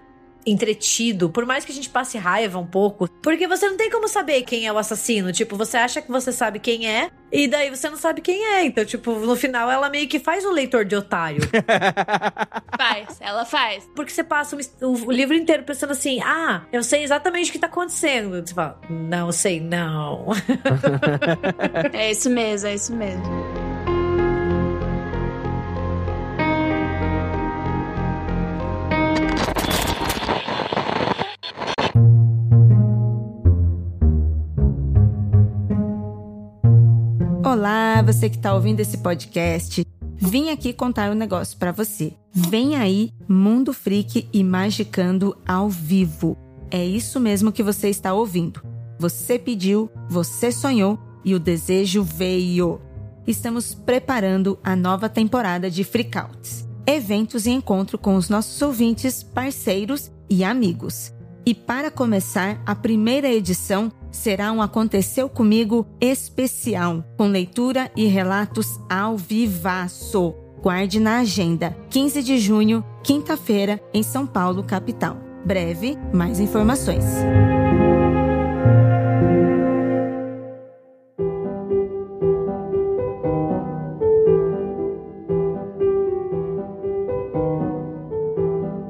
entretido, por mais que a gente passe raiva um pouco, porque você não tem como saber quem é o assassino. Tipo, você acha que você sabe quem é, e daí você não sabe quem é. Então, tipo, no final ela meio que faz o leitor de otário. faz, ela faz. Porque você passa o, o, livro inteiro pensando assim: ah, eu sei exatamente o que tá acontecendo. Você fala, não sei, não. é isso mesmo, é isso mesmo. Olá, você que está ouvindo esse podcast. Vim aqui contar um negócio para você. Vem aí, Mundo Freak e Magicando ao vivo. É isso mesmo que você está ouvindo. Você pediu, você sonhou e o desejo veio. estamos preparando a nova temporada de Freakouts. Eventos e encontro com os nossos ouvintes, parceiros e amigos. E para começar, a primeira edição será um Aconteceu Comigo especial, com leitura e relatos ao vivaço. Guarde na agenda, 15 de junho, quinta-feira, em São Paulo, capital. Breve, mais informações.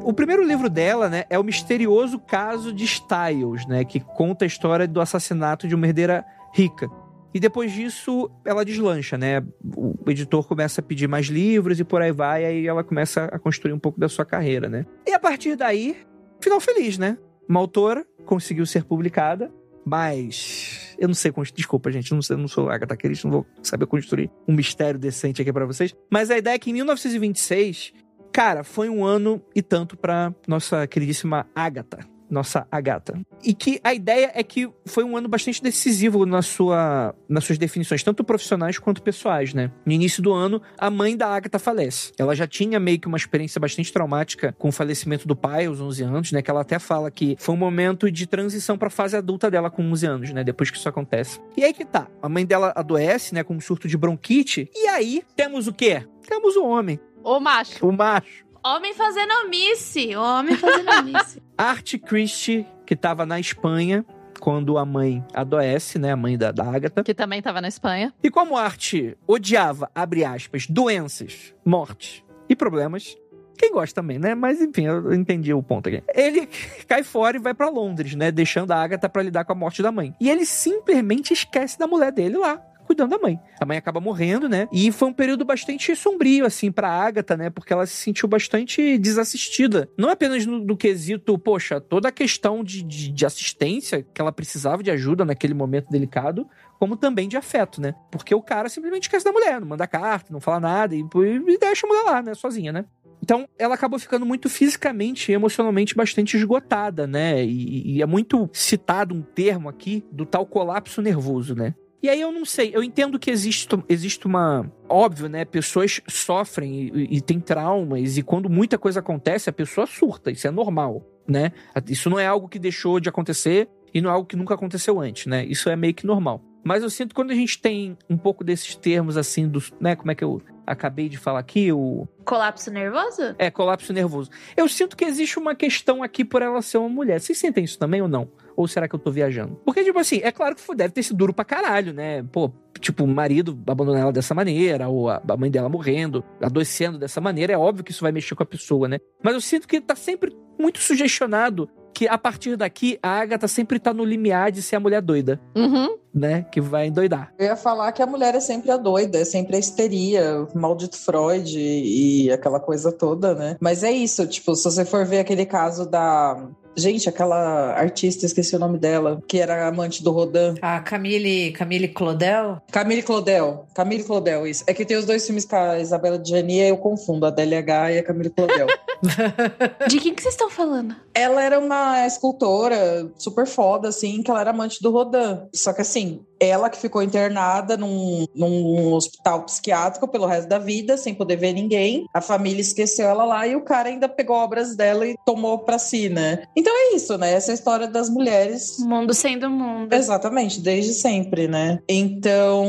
O primeiro livro dela, né, é o misterioso caso de Styles, né, que conta a história do assassinato de uma herdeira rica. E depois disso, ela deslancha, né? O editor começa a pedir mais livros e por aí vai, aí ela começa a construir um pouco da sua carreira, né? E a partir daí, final feliz, né? Uma autora conseguiu ser publicada, mas eu não sei, desculpa, gente, eu não, sei, eu não sou Agatha Christie, não vou saber construir um mistério decente aqui para vocês. Mas a ideia é que em 1926, cara, foi um ano e tanto para nossa queridíssima Agatha nossa Agatha. E que a ideia é que foi um ano bastante decisivo na sua, nas suas definições, tanto profissionais quanto pessoais, né? No início do ano, a mãe da Agatha falece. Ela já tinha meio que uma experiência bastante traumática com o falecimento do pai aos 11 anos, né? Que ela até fala que foi um momento de transição para a fase adulta dela com 11 anos, né? Depois que isso acontece. E aí que tá. A mãe dela adoece, né? Com um surto de bronquite. E aí temos o quê? Temos o homem. O macho. O macho. Homem fazendo omisse. Homem fazendo omisse. Art Christie, que estava na Espanha, quando a mãe adoece, né? A mãe da, da Agatha. Que também estava na Espanha. E como Art odiava, abre aspas, doenças, mortes e problemas, quem gosta também, né? Mas enfim, eu entendi o ponto aqui. Ele cai fora e vai para Londres, né? Deixando a Agatha para lidar com a morte da mãe. E ele simplesmente esquece da mulher dele lá cuidando da mãe. A mãe acaba morrendo, né? E foi um período bastante sombrio, assim, pra Agatha, né? Porque ela se sentiu bastante desassistida. Não apenas no, no quesito, poxa, toda a questão de, de, de assistência que ela precisava de ajuda naquele momento delicado, como também de afeto, né? Porque o cara simplesmente esquece da mulher, não manda carta, não fala nada e, e deixa a mulher lá, né? Sozinha, né? Então, ela acabou ficando muito fisicamente e emocionalmente bastante esgotada, né? E, e, é muito citado um termo aqui do tal colapso nervoso, né? E aí eu não sei, eu entendo que existe, existe uma. Óbvio, né? Pessoas sofrem e, e têm traumas, e quando muita coisa acontece, a pessoa surta, isso é normal, né? Isso não é algo que deixou de acontecer e não é algo que nunca aconteceu antes, né? Isso é meio que normal. Mas eu sinto quando a gente tem um pouco desses termos assim, dos, né? Como é que eu acabei de falar aqui? O. Colapso nervoso? É, colapso nervoso. Eu sinto que existe uma questão aqui por ela ser uma mulher. Vocês sentem isso também ou não? Ou será que eu tô viajando? Porque, tipo assim, é claro que deve ter sido duro pra caralho, né? Pô, tipo, o marido abandonar ela dessa maneira, ou a mãe dela morrendo, adoecendo dessa maneira, é óbvio que isso vai mexer com a pessoa, né? Mas eu sinto que tá sempre muito sugestionado que a partir daqui a Agatha sempre tá no limiar de ser a mulher doida. Uhum. Né? Que vai endoidar. Eu ia falar que a mulher é sempre a doida, é sempre a histeria, o maldito Freud e aquela coisa toda, né? Mas é isso, tipo, se você for ver aquele caso da Gente, aquela artista, esqueci o nome dela, que era amante do Rodin. A Camille, Camille Claudel? Camille Claudel. Camille Claudel, isso. É que tem os dois filmes com a Isabela Gianni e eu confundo a DLH e a Camille Claudel. De quem que vocês estão falando? Ela era uma escultora super foda, assim, que ela era amante do Rodin. Só que assim, ela que ficou internada num, num hospital psiquiátrico pelo resto da vida, sem poder ver ninguém. A família esqueceu ela lá e o cara ainda pegou obras dela e tomou pra si, né? Então é isso, né? Essa é história das mulheres. Mundo sendo mundo. Exatamente, desde sempre, né? Então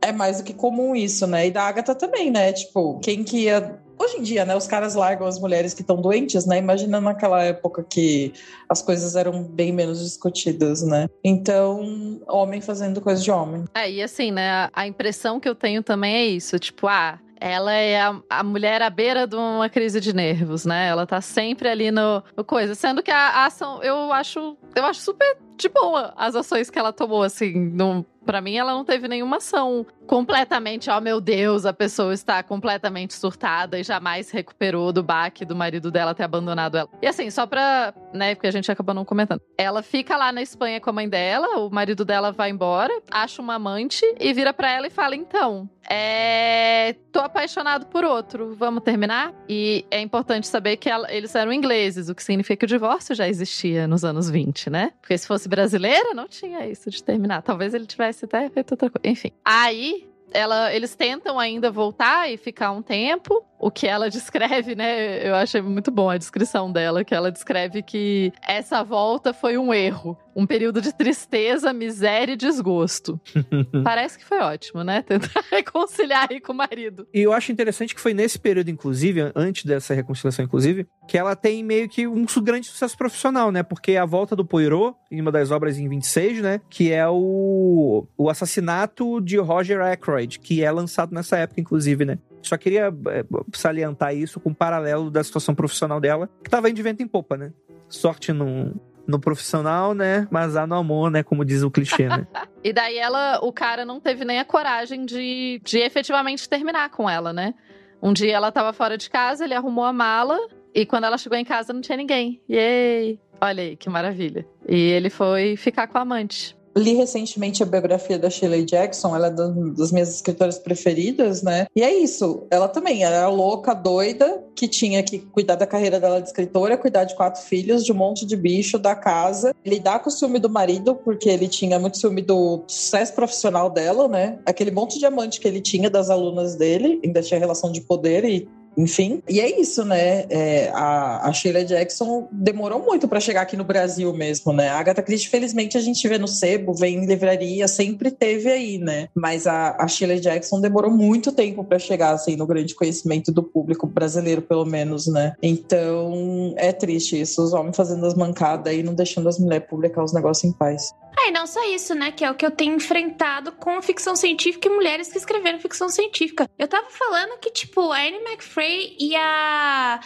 é mais do que comum isso, né? E da Agatha também, né? Tipo, quem que ia hoje em dia, né, os caras largam as mulheres que estão doentes, né? Imagina naquela época que as coisas eram bem menos discutidas, né? Então, homem fazendo coisa de homem. É, e assim, né, a impressão que eu tenho também é isso, tipo, ah, ela é a, a, mulher à beira de uma crise de nervos, né? Ela tá sempre ali no, no coisa. Sendo que a, a, ação, eu acho, eu acho super de boa as ações que ela tomou, assim. Não, pra mim, ela não teve nenhuma ação completamente, oh meu Deus, a pessoa está completamente surtada e jamais recuperou do baque do marido dela ter abandonado ela. E assim, só pra, né, porque a gente acabou não comentando. Ela fica lá na Espanha com a mãe dela, o marido dela vai embora, acha uma amante e vira pra ela e fala: então, é. tô apaixonado por outro, vamos terminar? E é importante saber que ela, eles eram ingleses, o que significa que o divórcio já existia nos anos 20, né? Porque se fosse brasileira, não tinha isso de terminar. Talvez ele tivesse até feito outra coisa. Enfim. Aí ela, eles tentam ainda voltar e ficar um tempo. O que ela descreve, né? Eu achei muito bom a descrição dela, que ela descreve que essa volta foi um erro. Um período de tristeza, miséria e desgosto. Parece que foi ótimo, né? Tentar reconciliar aí com o marido. E eu acho interessante que foi nesse período, inclusive, antes dessa reconciliação, inclusive, que ela tem meio que um grande sucesso profissional, né? Porque a volta do Poirot, em uma das obras em 26, né? Que é o, o assassinato de Roger Ackroyd, que é lançado nessa época, inclusive, né? Só queria é, salientar isso com um paralelo da situação profissional dela, que tava indo de vento em popa, né? Sorte no, no profissional, né? Mas há no amor, né? Como diz o clichê, né? e daí ela, o cara não teve nem a coragem de, de efetivamente terminar com ela, né? Um dia ela tava fora de casa, ele arrumou a mala e quando ela chegou em casa não tinha ninguém. Yay! Olha aí, que maravilha. E ele foi ficar com a amante. Li recentemente a biografia da Shirley Jackson, ela é das minhas escritoras preferidas, né? E é isso, ela também era louca, doida, que tinha que cuidar da carreira dela de escritora, cuidar de quatro filhos, de um monte de bicho, da casa, lidar com o ciúme do marido, porque ele tinha muito ciúme do sucesso profissional dela, né? Aquele monte de amante que ele tinha das alunas dele, ainda tinha relação de poder e enfim, e é isso, né? É, a, a Sheila Jackson demorou muito para chegar aqui no Brasil mesmo, né? A Agatha Christie, felizmente, a gente vê no sebo, vem em livraria, sempre teve aí, né? Mas a, a Sheila Jackson demorou muito tempo para chegar, assim, no grande conhecimento do público brasileiro, pelo menos, né? Então, é triste isso, os homens fazendo as mancadas e não deixando as mulheres publicar os negócios em paz. Ah, e não só isso, né? Que é o que eu tenho enfrentado com ficção científica e mulheres que escreveram ficção científica. Eu tava falando que, tipo, a Anne McFrey e a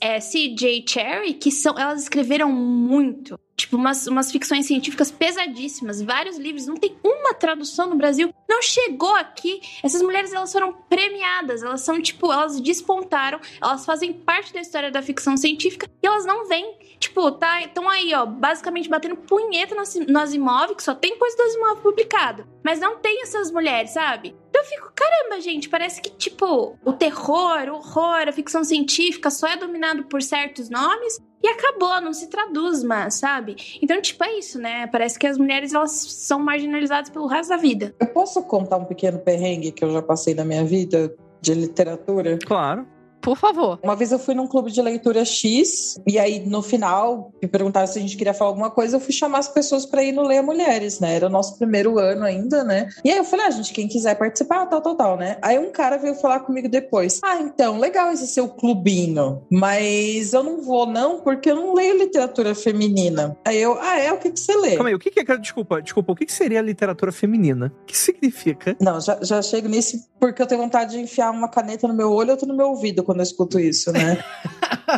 é, C.J. Cherry, que são. Elas escreveram muito. Tipo, umas, umas ficções científicas pesadíssimas, vários livros, não tem uma tradução no Brasil, não chegou aqui. Essas mulheres, elas foram premiadas, elas são, tipo, elas despontaram, elas fazem parte da história da ficção científica e elas não vêm. Tipo, tá, estão aí, ó, basicamente batendo punheta no, no Asimov, que só tem coisa do Asimov publicado. Mas não tem essas mulheres, sabe? Então eu fico, caramba, gente, parece que, tipo, o terror, o horror, a ficção científica só é dominado por certos nomes e acabou, não se traduz mais, sabe? Então, tipo, é isso, né? Parece que as mulheres, elas são marginalizadas pelo resto da vida. Eu posso contar um pequeno perrengue que eu já passei na minha vida de literatura? Claro. Por favor. Uma vez eu fui num clube de leitura X, e aí no final me perguntaram se a gente queria falar alguma coisa, eu fui chamar as pessoas para ir no Leia Mulheres, né? Era o nosso primeiro ano ainda, né? E aí eu falei, ah, gente, quem quiser participar, tal, tal, tal, né? Aí um cara veio falar comigo depois, ah, então, legal esse seu clubinho, mas eu não vou não, porque eu não leio literatura feminina. Aí eu, ah, é? O que que você lê? Calma aí, o que que é, desculpa, desculpa, o que que seria literatura feminina? O que significa? Não, já, já chego nisso porque eu tenho vontade de enfiar uma caneta no meu olho e outra no meu ouvido quando eu escuto isso, né?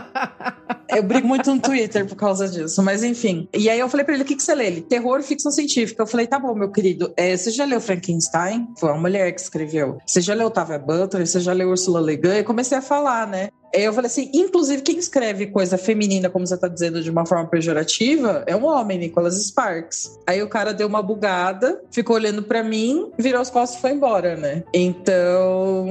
eu brigo muito no Twitter por causa disso, mas enfim. E aí eu falei pra ele: o que, que você lê? Ele, terror e ficção científica. Eu falei: tá bom, meu querido. É, você já leu Frankenstein? Foi uma mulher que escreveu. Você já leu Otávia Butler? Você já leu Ursula Le Guin? E comecei a falar, né? Eu falei assim, inclusive quem escreve coisa feminina, como você tá dizendo, de uma forma pejorativa, é um homem, Nicholas Sparks. Aí o cara deu uma bugada, ficou olhando para mim, virou as costas e foi embora, né? Então,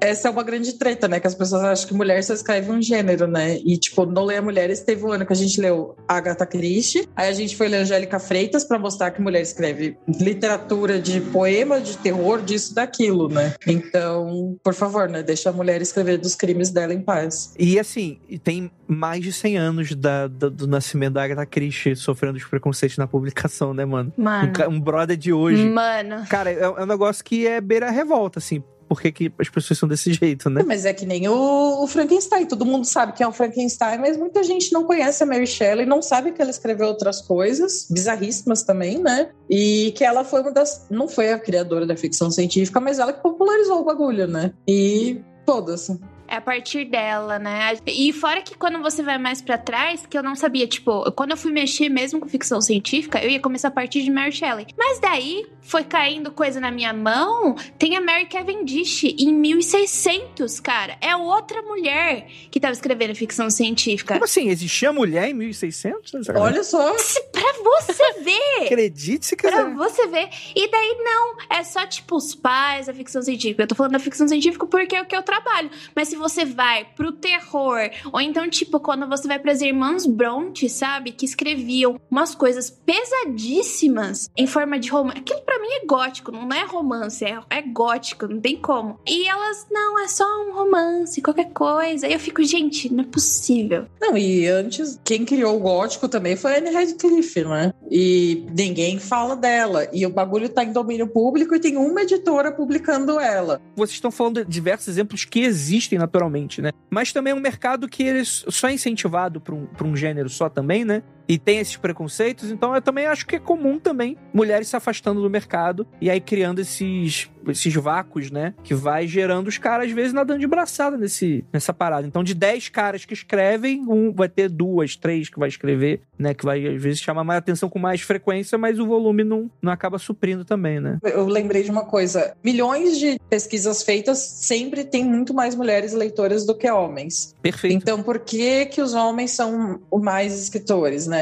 essa é uma grande treta, né? Que as pessoas acham que mulher só escreve um gênero, né? E, tipo, no Leia Mulheres teve um ano que a gente leu Agatha Christie, aí a gente foi ler Angélica Freitas para mostrar que mulher escreve literatura de poema, de terror, disso, daquilo, né? Então, por favor, né? Deixa a mulher escrever dos crimes dela em paz. E assim, tem mais de 100 anos da, da, do nascimento da Agatha Christie sofrendo os preconceitos na publicação, né, mano? Mano. Um, um brother de hoje. Mano. Cara, é, é um negócio que é beira revolta, assim por que, que, as pessoas são desse jeito, né? Mas é que nem o, o, Frankenstein. Todo mundo sabe que é o Frankenstein, mas muita gente não conhece a Mary Shelley, não sabe que ela escreveu outras coisas, bizarríssimas também, né? E que ela foi uma das. Não foi a criadora da ficção científica, mas ela que popularizou o bagulho, né? E todas. A partir dela, né? E fora que quando você vai mais para trás, que eu não sabia, tipo, quando eu fui mexer mesmo com ficção científica, eu ia começar a partir de Mary Shelley. Mas daí foi caindo coisa na minha mão. Tem a Mary Cavendish em 1600, cara. É outra mulher que tava escrevendo ficção científica. Como assim? Existia mulher em 1600? Olha só. Pra você ver. Acredite se quiser. Pra você ver. E daí não, é só tipo os pais da ficção científica. Eu tô falando da ficção científica porque é o que eu trabalho. Mas se você vai pro terror, ou então, tipo, quando você vai pras irmãs Bronte, sabe? Que escreviam umas coisas pesadíssimas em forma de romance. Aquilo pra mim é gótico, não é romance, é, é gótico, não tem como. E elas, não, é só um romance, qualquer coisa. Aí eu fico, gente, não é possível. Não, e antes, quem criou o gótico também foi a Anne Radcliffe, né? E ninguém fala dela. E o bagulho tá em domínio público e tem uma editora publicando ela. Vocês estão falando de diversos exemplos que existem naturalmente, né? Mas também é um mercado que ele só é incentivado para um, pra um gênero só também, né? E tem esses preconceitos, então eu também acho que é comum também mulheres se afastando do mercado e aí criando esses, esses vácuos, né? Que vai gerando os caras, às vezes, nadando de braçada nesse, nessa parada. Então, de 10 caras que escrevem, um vai ter duas, três que vai escrever, né? Que vai, às vezes, chamar mais atenção com mais frequência, mas o volume não, não acaba suprindo também, né? Eu lembrei de uma coisa: milhões de pesquisas feitas sempre tem muito mais mulheres leitoras do que homens. Perfeito. Então, por que, que os homens são mais escritores, né?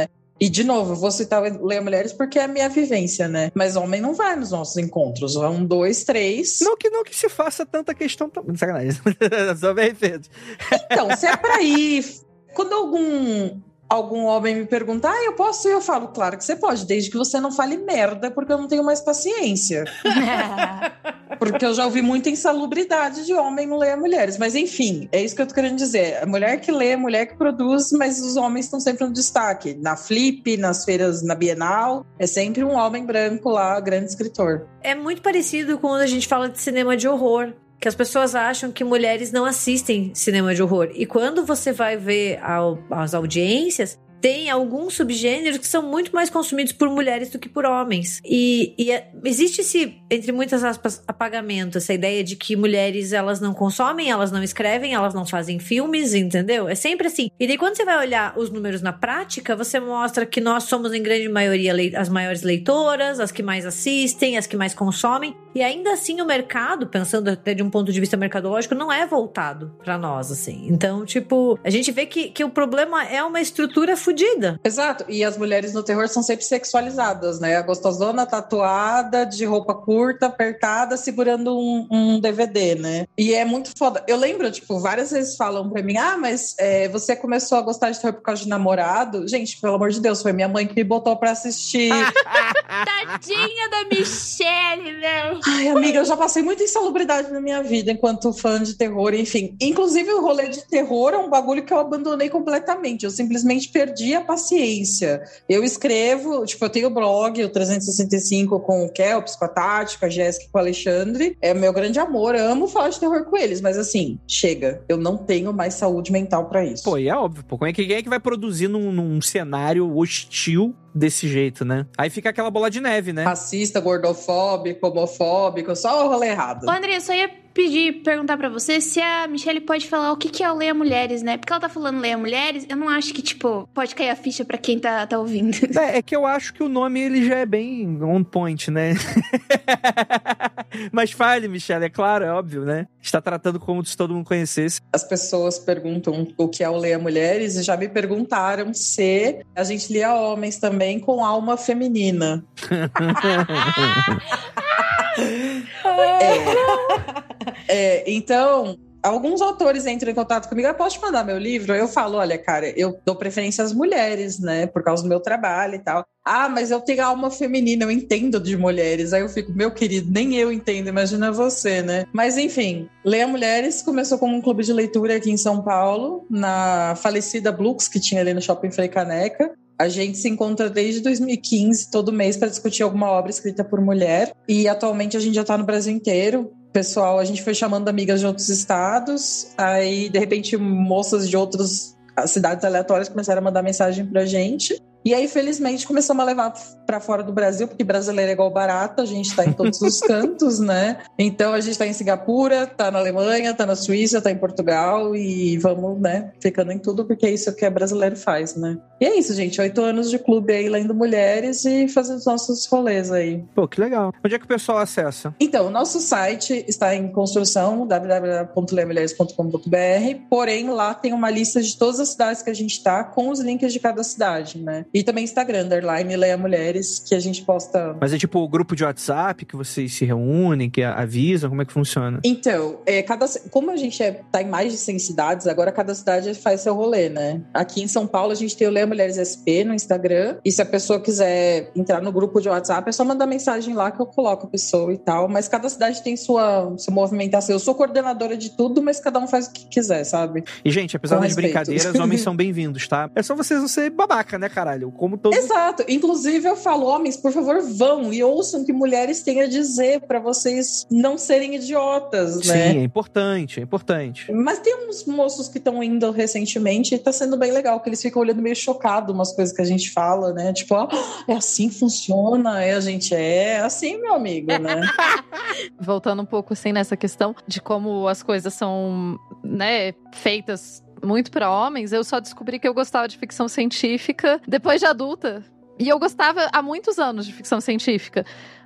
E, de novo, vou citar Leia Mulheres porque é a minha vivência, né? Mas homem não vai nos nossos encontros. Um, dois, três. Não que não que se faça tanta questão. Sacanagem. Só bem feito. Então, se é pra ir. Quando algum algum homem me pergunta, ah, eu posso? Eu falo, claro que você pode, desde que você não fale merda, porque eu não tenho mais paciência. porque eu já ouvi muita insalubridade de homem não ler mulheres. Mas enfim, é isso que eu tô querendo dizer. A mulher que lê, a mulher que produz, mas os homens estão sempre no destaque. Na Flip, nas feiras, na Bienal, é sempre um homem branco lá, grande escritor. É muito parecido com quando a gente fala de cinema de horror que as pessoas acham que mulheres não assistem cinema de horror. E quando você vai ver ao, as audiências, tem alguns subgêneros que são muito mais consumidos por mulheres do que por homens. E, e é, existe esse, entre muitas aspas, apagamento, essa ideia de que mulheres elas não consomem, elas não escrevem, elas não fazem filmes, entendeu? É sempre assim. E daí quando você vai olhar os números na prática, você mostra que nós somos em grande maioria as maiores leitoras, as que mais assistem, as que mais consomem. E ainda assim o mercado, pensando até de um ponto de vista mercadológico, não é voltado para nós, assim. Então, tipo, a gente vê que, que o problema é uma estrutura. Exato. E as mulheres no terror são sempre sexualizadas, né? A gostosona tatuada, de roupa curta, apertada, segurando um, um DVD, né? E é muito foda. Eu lembro, tipo, várias vezes falam pra mim: ah, mas é, você começou a gostar de terror por causa de namorado? Gente, pelo amor de Deus, foi minha mãe que me botou pra assistir. Tadinha da Michelle, meu. Ai, amiga, eu já passei muita insalubridade na minha vida enquanto fã de terror, enfim. Inclusive, o rolê de terror é um bagulho que eu abandonei completamente. Eu simplesmente perdi a paciência. Eu escrevo, tipo, eu tenho o blog, o 365, com o Kelps, com a Tati, com a Jéssica, com o Alexandre. É meu grande amor, amo falar de terror com eles, mas assim, chega. Eu não tenho mais saúde mental para isso. Pô, e é óbvio, pô. Como é que, quem é que vai produzir num, num cenário hostil desse jeito, né? Aí fica aquela bola de neve, né? Racista, gordofóbico, homofóbico, só o rolê errado. Ô, André, eu só ia pedir, perguntar para você se a Michelle pode falar o que, que é o Leia Mulheres, né? Porque ela tá falando Leia Mulheres, eu não acho que, tipo, pode cair a ficha para quem tá, tá ouvindo. É, é que eu acho que o nome ele já é bem on point, né? Mas fale, Michelle, é claro, é óbvio, né? Está tratando como se todo mundo conhecesse. As pessoas perguntam o que é o Leia Mulheres e já me perguntaram se a gente lia homens também com alma feminina. é. é, então, alguns autores entram em contato comigo, eu posso te mandar meu livro? Eu falo, olha, cara, eu dou preferência às mulheres, né, por causa do meu trabalho e tal. Ah, mas eu tenho alma feminina, eu entendo de mulheres. Aí eu fico, meu querido, nem eu entendo, imagina você, né? Mas enfim, Leia Mulheres começou como um clube de leitura aqui em São Paulo, na falecida Blux, que tinha ali no Shopping Frei Caneca. A gente se encontra desde 2015, todo mês, para discutir alguma obra escrita por mulher. E atualmente a gente já está no Brasil inteiro. Pessoal, a gente foi chamando amigas de outros estados, aí de repente moças de outras cidades aleatórias começaram a mandar mensagem pra gente. E aí, felizmente, começamos a levar para fora do Brasil, porque brasileiro é igual barato, a gente está em todos os cantos, né? Então a gente está em Singapura, está na Alemanha, está na Suíça, está em Portugal e vamos, né, ficando em tudo, porque é isso que é brasileiro faz, né? E é isso, gente. Oito anos de clube aí lendo mulheres e fazendo os nossos rolês aí. Pô, que legal. Onde é que o pessoal acessa? Então, o nosso site está em construção, www.lemulheres.com.br, porém lá tem uma lista de todas as cidades que a gente está com os links de cada cidade, né? E também Instagram, underline Leia Mulheres que a gente posta. Mas é tipo o grupo de WhatsApp que vocês se reúnem, que avisam, como é que funciona? Então, é, cada, como a gente é, tá em mais de 100 cidades, agora cada cidade faz seu rolê, né? Aqui em São Paulo a gente tem o Leia Mulheres SP no Instagram, e se a pessoa quiser entrar no grupo de WhatsApp, é só mandar mensagem lá que eu coloco a pessoa e tal. Mas cada cidade tem sua, sua movimentação. Eu sou coordenadora de tudo, mas cada um faz o que quiser, sabe? E, gente, apesar Com das respeito. brincadeiras, homens são bem-vindos, tá? É só vocês não ser babaca, né, caralho? Como todo. Exato. Inclusive, eu falo, homens, por favor, vão e ouçam o que mulheres têm a dizer pra vocês não serem idiotas, né? Sim, é importante, é importante. Mas tem uns moços que estão indo recentemente e tá sendo bem legal, que eles ficam olhando meio chocado umas coisas que a gente fala, né? Tipo, ah, é assim que funciona, é a gente é assim, meu amigo, né? Voltando um pouco assim nessa questão de como as coisas são, né, feitas muito para homens, eu só descobri que eu gostava de ficção científica depois de adulta. E eu gostava há muitos anos de ficção científica.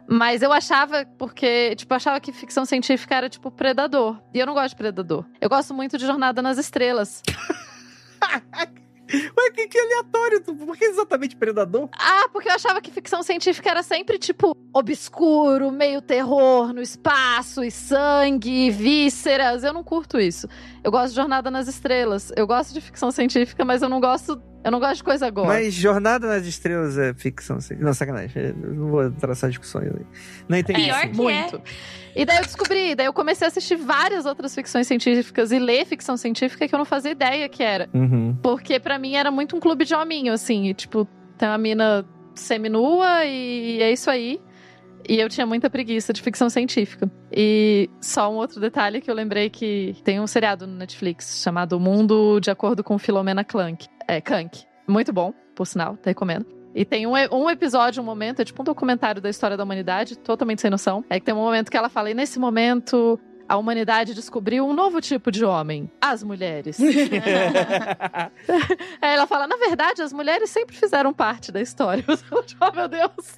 Mas eu achava, porque, tipo, achava que ficção científica era, tipo, predador. E eu não gosto de predador. Eu gosto muito de Jornada nas Estrelas. Ué, que, que aleatório. Por que exatamente predador? Ah, porque eu achava que ficção científica era sempre, tipo, obscuro, meio terror no espaço, e sangue, vísceras. Eu não curto isso. Eu gosto de Jornada nas Estrelas. Eu gosto de ficção científica, mas eu não gosto. Eu não gosto de coisa agora. Mas Jornada nas Estrelas é ficção. Não, sacanagem. Eu não vou traçar discussões aí. Não entendi. Pior assim. que Muito. E daí eu descobri, daí eu comecei a assistir várias outras ficções científicas e ler ficção científica que eu não fazia ideia que era. Uhum. Porque pra mim era muito um clube de hominho, assim. E, tipo, tem uma mina seminua e é isso aí. E eu tinha muita preguiça de ficção científica. E só um outro detalhe que eu lembrei que tem um seriado no Netflix chamado Mundo de Acordo com Filomena Clank. É, Kank. Muito bom, por sinal, te recomendo. E tem um, um episódio, um momento, é tipo um documentário da história da humanidade, totalmente sem noção. É que tem um momento que ela fala, e nesse momento a humanidade descobriu um novo tipo de homem, as mulheres. Aí ela fala, na verdade, as mulheres sempre fizeram parte da história. oh, meu Deus.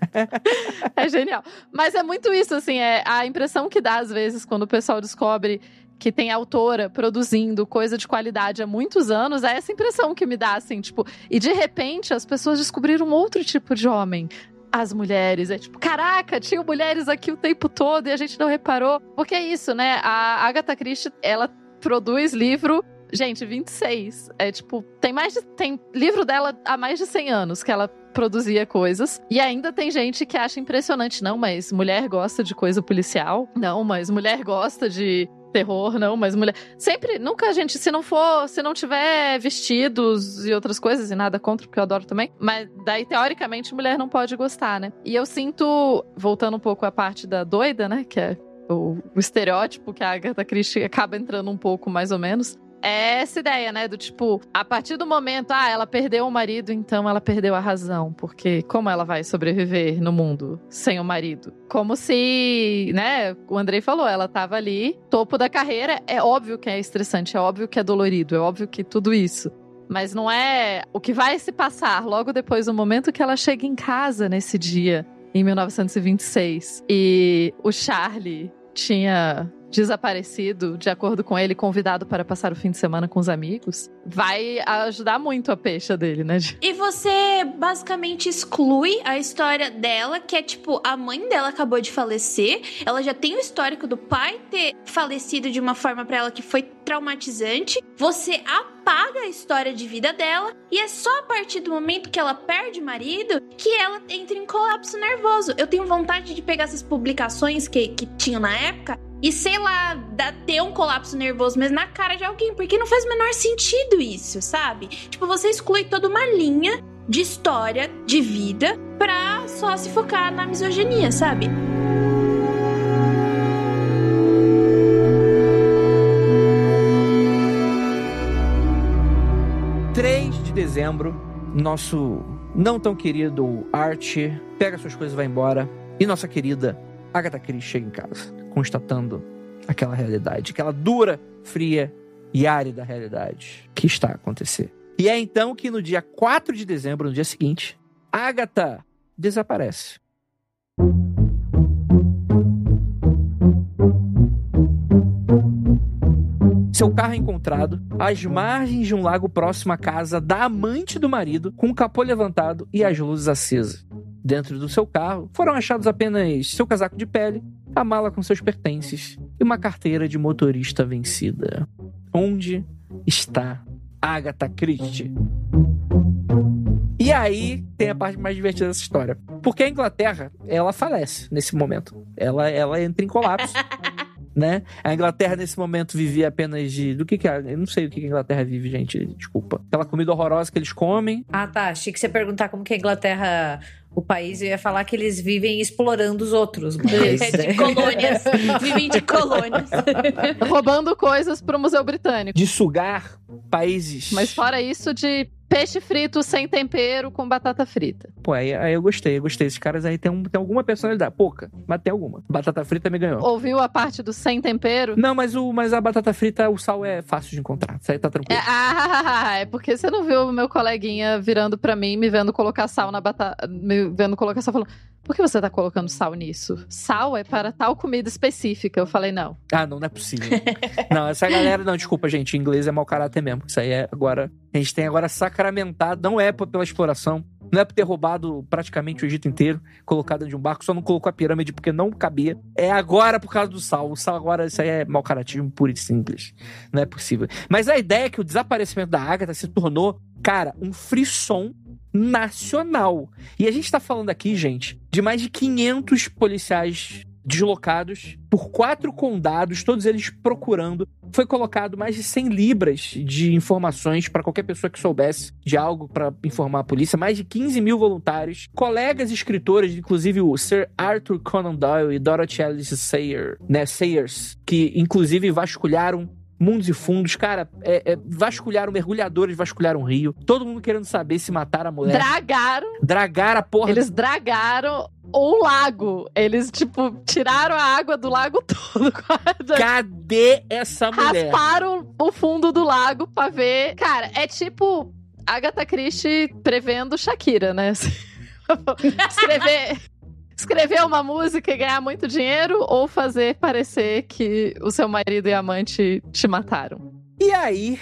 é genial. Mas é muito isso, assim, é a impressão que dá às vezes quando o pessoal descobre que tem autora produzindo coisa de qualidade há muitos anos, é essa impressão que me dá, assim, tipo, e de repente as pessoas descobriram um outro tipo de homem. As mulheres, é tipo, caraca, tinham mulheres aqui o tempo todo e a gente não reparou. Porque é isso, né? A Agatha Christie, ela produz livro Gente, 26. É tipo, tem mais de. Tem livro dela há mais de 100 anos que ela produzia coisas. E ainda tem gente que acha impressionante. Não, mas mulher gosta de coisa policial. Não, mas mulher gosta de terror. Não, mas mulher. Sempre, nunca, gente, se não for. Se não tiver vestidos e outras coisas, e nada contra, porque eu adoro também. Mas daí, teoricamente, mulher não pode gostar, né? E eu sinto, voltando um pouco à parte da doida, né? Que é o, o estereótipo que a Agatha Christie acaba entrando um pouco, mais ou menos. É essa ideia, né? Do tipo, a partir do momento, ah, ela perdeu o marido, então ela perdeu a razão. Porque como ela vai sobreviver no mundo sem o marido? Como se, né? O Andrei falou, ela tava ali, topo da carreira. É óbvio que é estressante, é óbvio que é dolorido, é óbvio que tudo isso. Mas não é o que vai se passar logo depois do momento que ela chega em casa nesse dia, em 1926. E o Charlie tinha desaparecido, de acordo com ele, convidado para passar o fim de semana com os amigos, vai ajudar muito a peixa dele, né? E você basicamente exclui a história dela, que é tipo, a mãe dela acabou de falecer, ela já tem o histórico do pai ter falecido de uma forma pra ela que foi traumatizante. Você apaga a história de vida dela e é só a partir do momento que ela perde o marido que ela entra em colapso nervoso. Eu tenho vontade de pegar essas publicações que, que tinham na época e sei lá, dar, ter um colapso nervoso mesmo na cara de alguém, porque não faz o menor sentido isso, sabe? Tipo, você exclui toda uma linha de história, de vida, pra só se focar na misoginia, sabe? de dezembro, nosso não tão querido Art pega suas coisas e vai embora. E nossa querida Agatha Christie chega em casa, constatando aquela realidade, aquela dura, fria e árida realidade que está a acontecer. E é então que no dia 4 de dezembro, no dia seguinte, Agatha desaparece. Seu carro é encontrado às margens de um lago próximo à casa da amante do marido, com o capô levantado e as luzes acesas. Dentro do seu carro foram achados apenas seu casaco de pele, a mala com seus pertences e uma carteira de motorista vencida. Onde está Agatha Christie? E aí tem a parte mais divertida dessa história. Porque a Inglaterra, ela falece nesse momento. Ela, ela entra em colapso. né? A Inglaterra nesse momento vivia apenas de. Do que que é? Eu não sei o que que a Inglaterra vive, gente. Desculpa. Aquela comida horrorosa que eles comem. Ah, tá. Achei que você ia perguntar como que a Inglaterra, o país, eu ia falar que eles vivem explorando os outros. Mas... É de colônias. Vivem de colônias. Roubando coisas pro Museu Britânico. De sugar países. Mas fora isso, de peixe frito sem tempero com batata frita. Pô, aí, aí eu gostei, eu gostei. Esses caras aí tem, um, tem alguma personalidade. Pouca, mas tem alguma. Batata frita me ganhou. Ouviu a parte do sem tempero? Não, mas, o, mas a batata frita, o sal é fácil de encontrar. Isso aí tá É, tranquilo. ah, é porque você não viu o meu coleguinha virando pra mim, me vendo colocar sal na batata. Me vendo colocar sal, falando: por que você tá colocando sal nisso? Sal é para tal comida específica. Eu falei: não. Ah, não, não é possível. não, essa galera, não, desculpa, gente. Inglês é mau caráter mesmo. Isso aí é agora. A gente tem agora sacramentado. Não é pela exploração. Não é por ter roubado praticamente o Egito inteiro, colocado de um barco, só não colocou a pirâmide porque não cabia. É agora por causa do sal. O sal agora, isso aí é mau caratismo puro e simples. Não é possível. Mas a ideia é que o desaparecimento da Agatha se tornou, cara, um frisson nacional. E a gente tá falando aqui, gente, de mais de 500 policiais deslocados por quatro condados, todos eles procurando. Foi colocado mais de 100 libras de informações para qualquer pessoa que soubesse de algo para informar a polícia, mais de 15 mil voluntários, colegas escritores, inclusive o Sir Arthur Conan Doyle e Dorothy Alice Sayer, né, Sayers, que inclusive vasculharam mundos e fundos, cara, é, é, vasculharam mergulhadores, vasculharam rio, todo mundo querendo saber se mataram a mulher, Dragaram. dragar a porra Eles dragaram o lago. Eles, tipo, tiraram a água do lago todo. Cadê essa mulher? Rasparam o fundo do lago pra ver. Cara, é tipo Agatha Christie prevendo Shakira, né? Escrever. Escrever uma música e ganhar muito dinheiro ou fazer parecer que o seu marido e amante te mataram. E aí,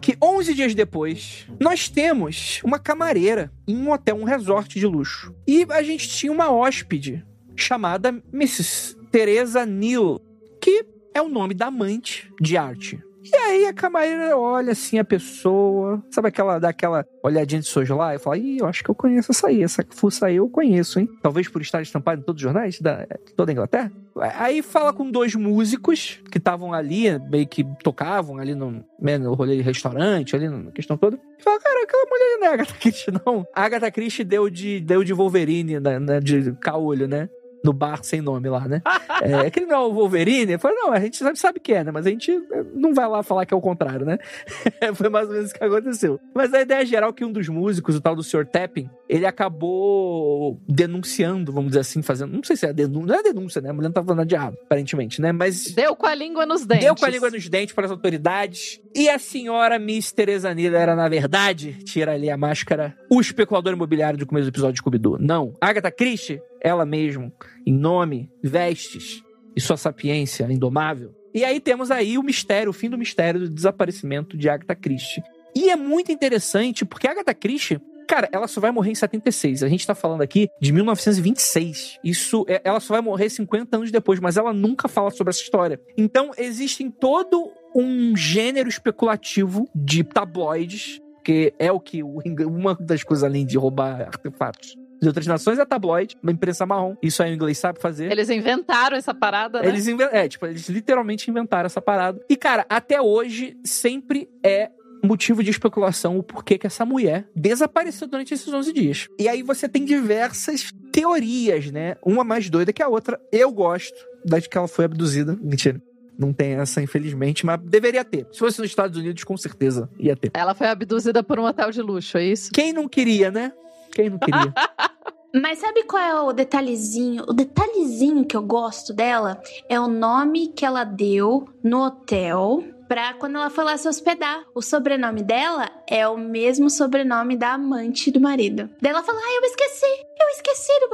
que 11 dias depois, nós temos uma camareira em um hotel, um resort de luxo. E a gente tinha uma hóspede chamada Mrs. Teresa Neal, que é o nome da amante de arte. E aí a camareira olha assim a pessoa, sabe aquela daquela olhadinha de sojo lá e fala: Ih, eu acho que eu conheço essa aí, essa fuça aí eu conheço, hein? Talvez por estar estampado em todos os jornais da toda a Inglaterra. Aí fala com dois músicos que estavam ali, meio que tocavam ali no, no rolê de restaurante, ali na questão toda. E fala, cara, aquela mulher não é Agatha Christie, não. A Agatha Christie deu de, deu de Wolverine, né, né, de caolho, né? No bar sem nome lá, né? É, aquele não é o Wolverine? Eu falei, não, a gente sabe, sabe que é, né? Mas a gente não vai lá falar que é o contrário, né? Foi mais ou menos isso que aconteceu. Mas a ideia geral é que um dos músicos, o tal do Sr. Tapping, ele acabou denunciando, vamos dizer assim, fazendo. Não sei se é denúncia, não é denúncia, né? A mulher não tá falando de errado, aparentemente, né? Mas Deu com a língua nos dentes. Deu com a língua nos dentes para as autoridades. E a senhora Miss Teresa Nila era, na verdade, tira ali a máscara, o especulador imobiliário do começo do episódio de Scooby-Doo. Não. Agatha Christie, ela mesmo, em nome, vestes e sua sapiência indomável. E aí temos aí o mistério, o fim do mistério do desaparecimento de Agatha Christie. E é muito interessante porque Agatha Christie Cara, ela só vai morrer em 76. A gente tá falando aqui de 1926. Isso, é- ela só vai morrer 50 anos depois, mas ela nunca fala sobre essa história. Então, existe todo um gênero especulativo de tabloides, que é o que uma das coisas além de roubar artefatos de outras nações é tabloide, uma imprensa marrom. Isso aí o inglês sabe fazer. Eles inventaram essa parada, né? Eles, inven- é, tipo, eles literalmente inventaram essa parada. E, cara, até hoje sempre é motivo de especulação o porquê que essa mulher desapareceu durante esses 11 dias. E aí você tem diversas teorias, né? Uma mais doida que a outra. Eu gosto da de que ela foi abduzida. Mentira. Não tem essa, infelizmente, mas deveria ter. Se fosse nos Estados Unidos, com certeza ia ter. Ela foi abduzida por um hotel de luxo, é isso? Quem não queria, né? Quem não queria? Mas sabe qual é o detalhezinho? O detalhezinho que eu gosto dela é o nome que ela deu no hotel pra quando ela foi lá se hospedar. O sobrenome dela é o mesmo sobrenome da amante do marido. Daí ela fala: Ah, eu esqueci, eu esqueci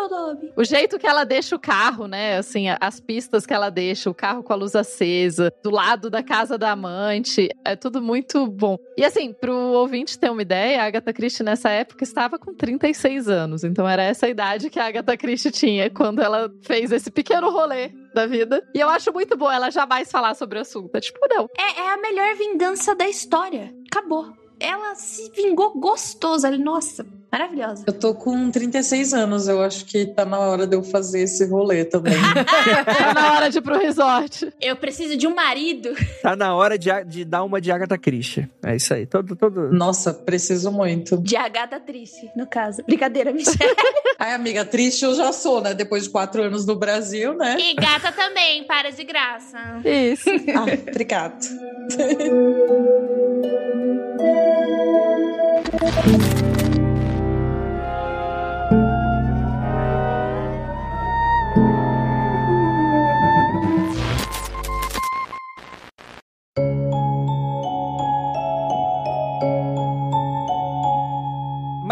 meu nome. O jeito que ela deixa o carro, né? Assim, as pistas que ela deixa, o carro com a luz acesa, do lado da casa da amante, é tudo muito bom. E assim, pro ouvinte ter uma ideia, a Agatha Christie nessa época estava com 36 anos. Então era essa a idade que a Agatha Christie tinha quando ela fez esse pequeno rolê da vida. E eu acho muito bom ela jamais falar sobre o assunto. É tipo, não. É, é a melhor vingança da história. Acabou. Ela se vingou gostoso ali. Nossa, maravilhosa. Eu tô com 36 anos, eu acho que tá na hora de eu fazer esse rolê também. tá na hora de ir pro resort. Eu preciso de um marido. Tá na hora de, de dar uma de Agatha Christie. É isso aí. Todo, todo... Nossa, preciso muito. De Agatha triste, no caso. Brincadeira, Michelle. Ai, amiga, triste eu já sou, né? Depois de quatro anos no Brasil, né? E gata também, para de graça. Isso. ah, obrigado.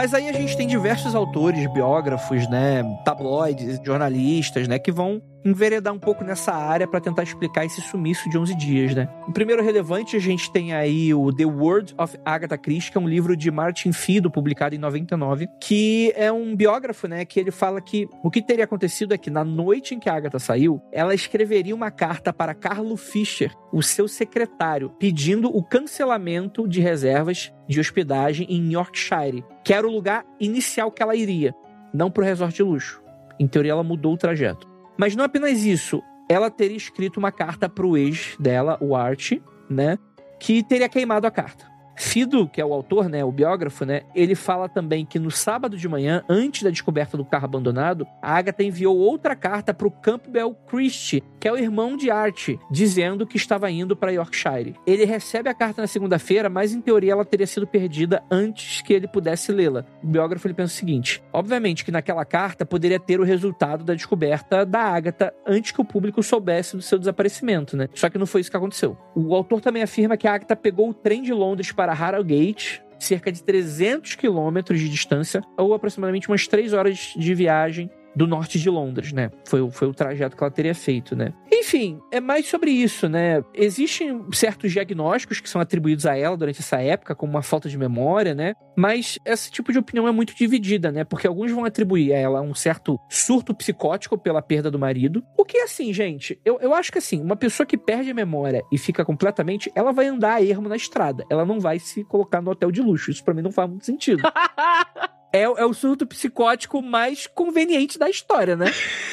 Mas aí a gente tem diversos autores, biógrafos, né, tabloides, jornalistas, né, que vão enveredar um pouco nessa área para tentar explicar esse sumiço de 11 dias, né? O primeiro relevante, a gente tem aí o The World of Agatha Christie, que é um livro de Martin Fido, publicado em 99, que é um biógrafo, né, que ele fala que o que teria acontecido é que na noite em que a Agatha saiu, ela escreveria uma carta para Carlo Fischer, o seu secretário, pedindo o cancelamento de reservas de hospedagem em Yorkshire, que era o lugar inicial que ela iria, não para o resort de luxo. Em teoria, ela mudou o trajeto. Mas não apenas isso, ela teria escrito uma carta pro ex dela, o Art, né? Que teria queimado a carta. Fido, que é o autor, né, o biógrafo, né, ele fala também que no sábado de manhã, antes da descoberta do carro abandonado, a Agatha enviou outra carta para o Campbell Christie, que é o irmão de Art, dizendo que estava indo para Yorkshire. Ele recebe a carta na segunda-feira, mas em teoria ela teria sido perdida antes que ele pudesse lê-la. O biógrafo ele pensa o seguinte: obviamente que naquela carta poderia ter o resultado da descoberta da Agatha antes que o público soubesse do seu desaparecimento, né? Só que não foi isso que aconteceu. O autor também afirma que a Agatha pegou o trem de Londres para Harrogate, cerca de 300 quilômetros de distância, ou aproximadamente umas 3 horas de viagem do norte de Londres, né? Foi, foi o trajeto que ela teria feito, né? Enfim, é mais sobre isso, né? Existem certos diagnósticos que são atribuídos a ela durante essa época, como uma falta de memória, né? Mas esse tipo de opinião é muito dividida, né? Porque alguns vão atribuir a ela um certo surto psicótico pela perda do marido. O que, assim, gente, eu, eu acho que, assim, uma pessoa que perde a memória e fica completamente, ela vai andar a ermo na estrada. Ela não vai se colocar no hotel de luxo. Isso para mim não faz muito sentido. é, é o surto psicótico mais conveniente da história, né?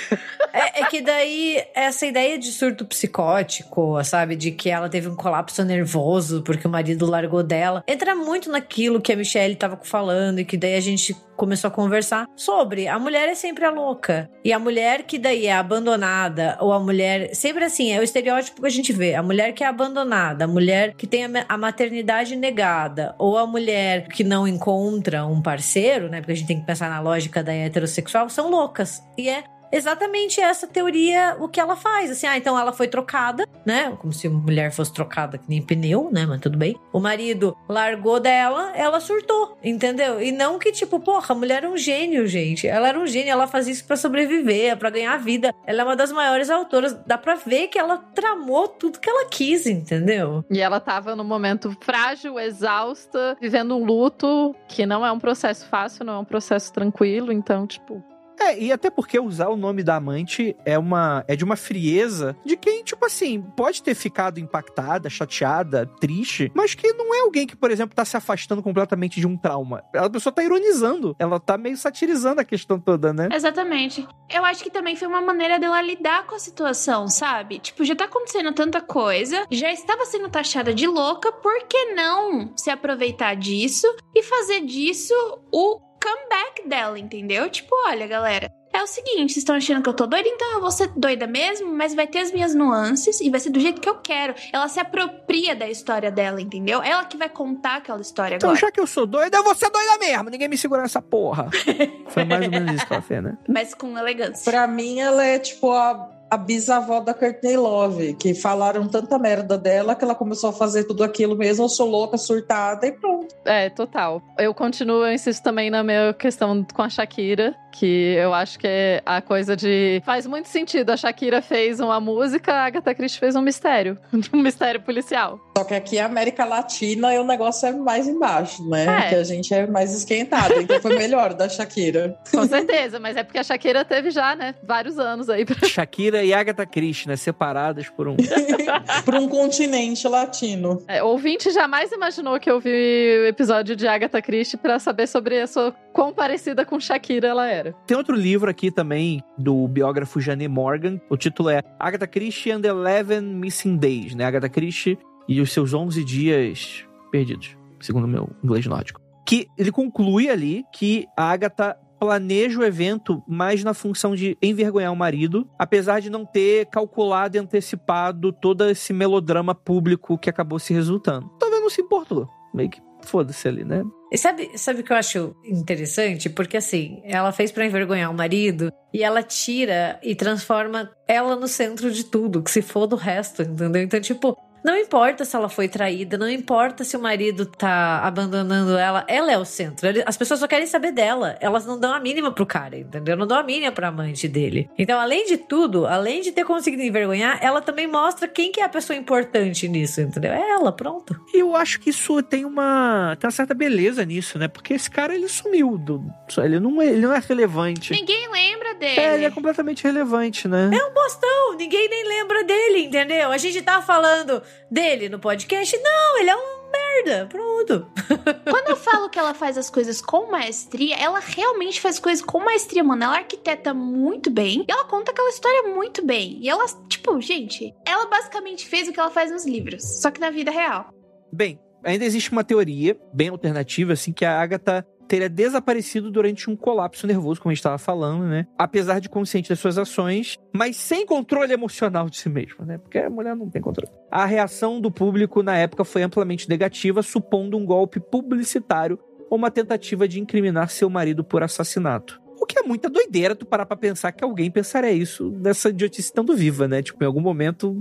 É, é, que daí, essa ideia de surto psicótico, sabe? De que ela teve um colapso nervoso porque o marido largou dela, entra muito naquilo que a Michelle tava falando e que daí a gente começou a conversar sobre. A mulher é sempre a louca. E a mulher que daí é abandonada, ou a mulher. Sempre assim, é o estereótipo que a gente vê. A mulher que é abandonada, a mulher que tem a maternidade negada, ou a mulher que não encontra um parceiro, né? Porque a gente tem que pensar na lógica da heterossexual, são loucas. E é exatamente essa teoria o que ela faz. Assim, ah, então ela foi trocada, né? Como se uma mulher fosse trocada que nem pneu, né? Mas tudo bem. O marido largou dela, ela surtou, entendeu? E não que, tipo, porra, a mulher é um gênio, gente. Ela era um gênio, ela fazia isso para sobreviver, para ganhar vida. Ela é uma das maiores autoras. Dá pra ver que ela tramou tudo que ela quis, entendeu? E ela tava num momento frágil, exausta, vivendo um luto, que não é um processo fácil, não é um processo tranquilo. Então, tipo, é, e até porque usar o nome da amante é uma é de uma frieza de quem, tipo assim, pode ter ficado impactada, chateada, triste, mas que não é alguém que, por exemplo, tá se afastando completamente de um trauma. A pessoa tá ironizando, ela tá meio satirizando a questão toda, né? Exatamente. Eu acho que também foi uma maneira dela lidar com a situação, sabe? Tipo, já tá acontecendo tanta coisa, já estava sendo taxada de louca, por que não se aproveitar disso e fazer disso o comeback dela, entendeu? Tipo, olha, galera, é o seguinte, vocês estão achando que eu tô doida, então eu vou ser doida mesmo, mas vai ter as minhas nuances e vai ser do jeito que eu quero. Ela se apropria da história dela, entendeu? Ela que vai contar aquela história então, agora. Então, já que eu sou doida, eu vou ser doida mesmo. Ninguém me segura nessa porra. Foi mais ou menos isso que ela fez, né? Mas com elegância. Pra mim, ela é tipo a a bisavó da Courtney Love, que falaram tanta merda dela que ela começou a fazer tudo aquilo mesmo. Eu sou louca, surtada e pronto. É, total. Eu continuo, eu insisto também na minha questão com a Shakira, que eu acho que é a coisa de. Faz muito sentido. A Shakira fez uma música, a Agatha Christie fez um mistério. um mistério policial. Só que aqui a América Latina e o negócio é mais embaixo, né? É. Que a gente é mais esquentado. Então foi melhor da Shakira. Com certeza, mas é porque a Shakira teve já, né, vários anos aí pra Shakira e Agatha Christie, né? Separadas por um. Para um continente latino. É, ouvinte jamais imaginou que eu vi o episódio de Agatha Christie pra saber sobre a sua quão parecida com Shakira ela era. Tem outro livro aqui também do biógrafo Janet Morgan. O título é Agatha Christie and the Eleven Missing Days, né? Agatha Christie e os seus 11 dias perdidos, segundo o meu inglês nórdico. Que ele conclui ali que a Agatha planeja o evento mais na função de envergonhar o marido, apesar de não ter calculado e antecipado todo esse melodrama público que acabou se resultando. Talvez não se importou. Meio que foda-se ali, né? E sabe, sabe o que eu acho interessante? Porque assim, ela fez pra envergonhar o marido e ela tira e transforma ela no centro de tudo, que se for do resto, entendeu? Então, tipo, não importa se ela foi traída, não importa se o marido tá abandonando ela, ela é o centro. As pessoas só querem saber dela. Elas não dão a mínima pro cara, entendeu? Não dão a mínima pra amante dele. Então, além de tudo, além de ter conseguido envergonhar, ela também mostra quem que é a pessoa importante nisso, entendeu? É ela, pronto. E eu acho que isso tem uma, tem uma certa beleza nisso, né? Porque esse cara, ele sumiu. Do, ele, não é, ele não é relevante. Ninguém lembra dele. É, ele é completamente relevante, né? É um bostão, ninguém nem lembra dele, entendeu? A gente tá falando dele no podcast. Não, ele é um merda, pronto. Quando eu falo que ela faz as coisas com maestria, ela realmente faz coisas com maestria, mano. Ela arquiteta muito bem. E ela conta aquela história muito bem. E ela, tipo, gente, ela basicamente fez o que ela faz nos livros, só que na vida real. Bem, ainda existe uma teoria bem alternativa, assim, que a Agatha teria desaparecido durante um colapso nervoso, como a gente estava falando, né? Apesar de consciente das suas ações, mas sem controle emocional de si mesma, né? Porque a mulher não tem controle. A reação do público na época foi amplamente negativa, supondo um golpe publicitário ou uma tentativa de incriminar seu marido por assassinato. O que é muita doideira tu parar pra pensar que alguém pensaria isso nessa idiotice estando viva, né? Tipo, em algum momento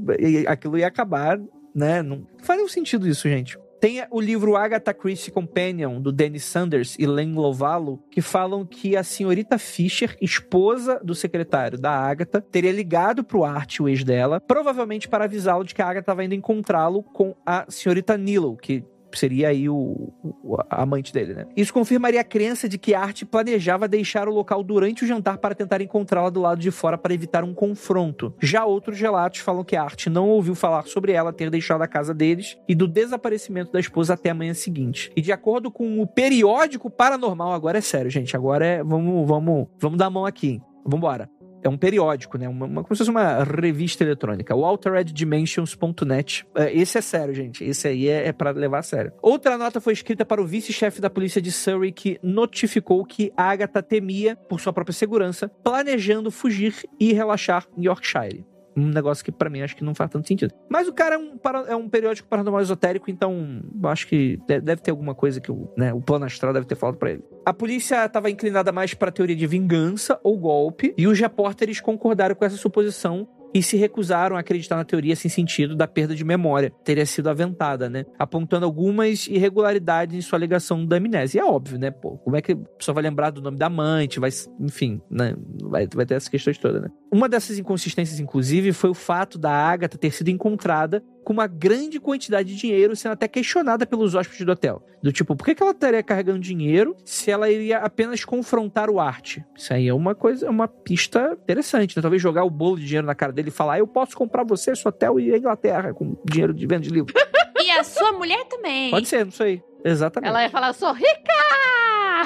aquilo ia acabar, né? Não faz nenhum sentido isso, gente. Tem o livro Agatha Christie Companion, do Dennis Sanders e Len Lovalo, que falam que a senhorita Fisher, esposa do secretário da Agatha, teria ligado pro Art, o ex dela, provavelmente para avisá-lo de que a Agatha estava indo encontrá-lo com a senhorita Nilo, que seria aí o, o- a amante dele, né? Isso confirmaria a crença de que Art planejava deixar o local durante o jantar para tentar encontrá-la do lado de fora para evitar um confronto. Já outros relatos falam que Art não ouviu falar sobre ela ter deixado a casa deles e do desaparecimento da esposa até a manhã seguinte. E de acordo com o periódico paranormal, agora é sério, gente, agora é vamos vamos vamos dar a mão aqui. Vambora. É um periódico, né? Uma, uma- como se fosse uma revista eletrônica. O altereddimensions.net. É, esse é sério, gente. Esse aí é, é para levar a sério. Outra nota foi escrita para o vice-chefe da polícia de Surrey, que notificou que a Agatha temia por sua própria segurança, planejando fugir e relaxar em Yorkshire. Um negócio que pra mim acho que não faz tanto sentido. Mas o cara é um, para- é um periódico paranormal esotérico, então acho que de- deve ter alguma coisa que o, né, o plano astral deve ter falado pra ele. A polícia estava inclinada mais pra teoria de vingança ou golpe, e os repórteres concordaram com essa suposição e se recusaram a acreditar na teoria sem sentido da perda de memória, teria sido aventada, né? Apontando algumas irregularidades em sua alegação da amnésia. E é óbvio, né? Pô, como é que a pessoa vai lembrar do nome da amante? Vai, enfim, né? Vai, vai ter essas questões todas, né? Uma dessas inconsistências, inclusive, foi o fato da Agatha ter sido encontrada com uma grande quantidade de dinheiro, sendo até questionada pelos hóspedes do hotel. Do tipo, por que que ela estaria carregando dinheiro se ela iria apenas confrontar o Art? Isso aí é uma coisa, é uma pista interessante, né? Talvez jogar o bolo de dinheiro na cara dele e falar, "Ah, eu posso comprar você, seu hotel e a Inglaterra com dinheiro de venda de livro. E a sua mulher também. Pode ser, não sei. Exatamente. Ela ia falar, sou rica!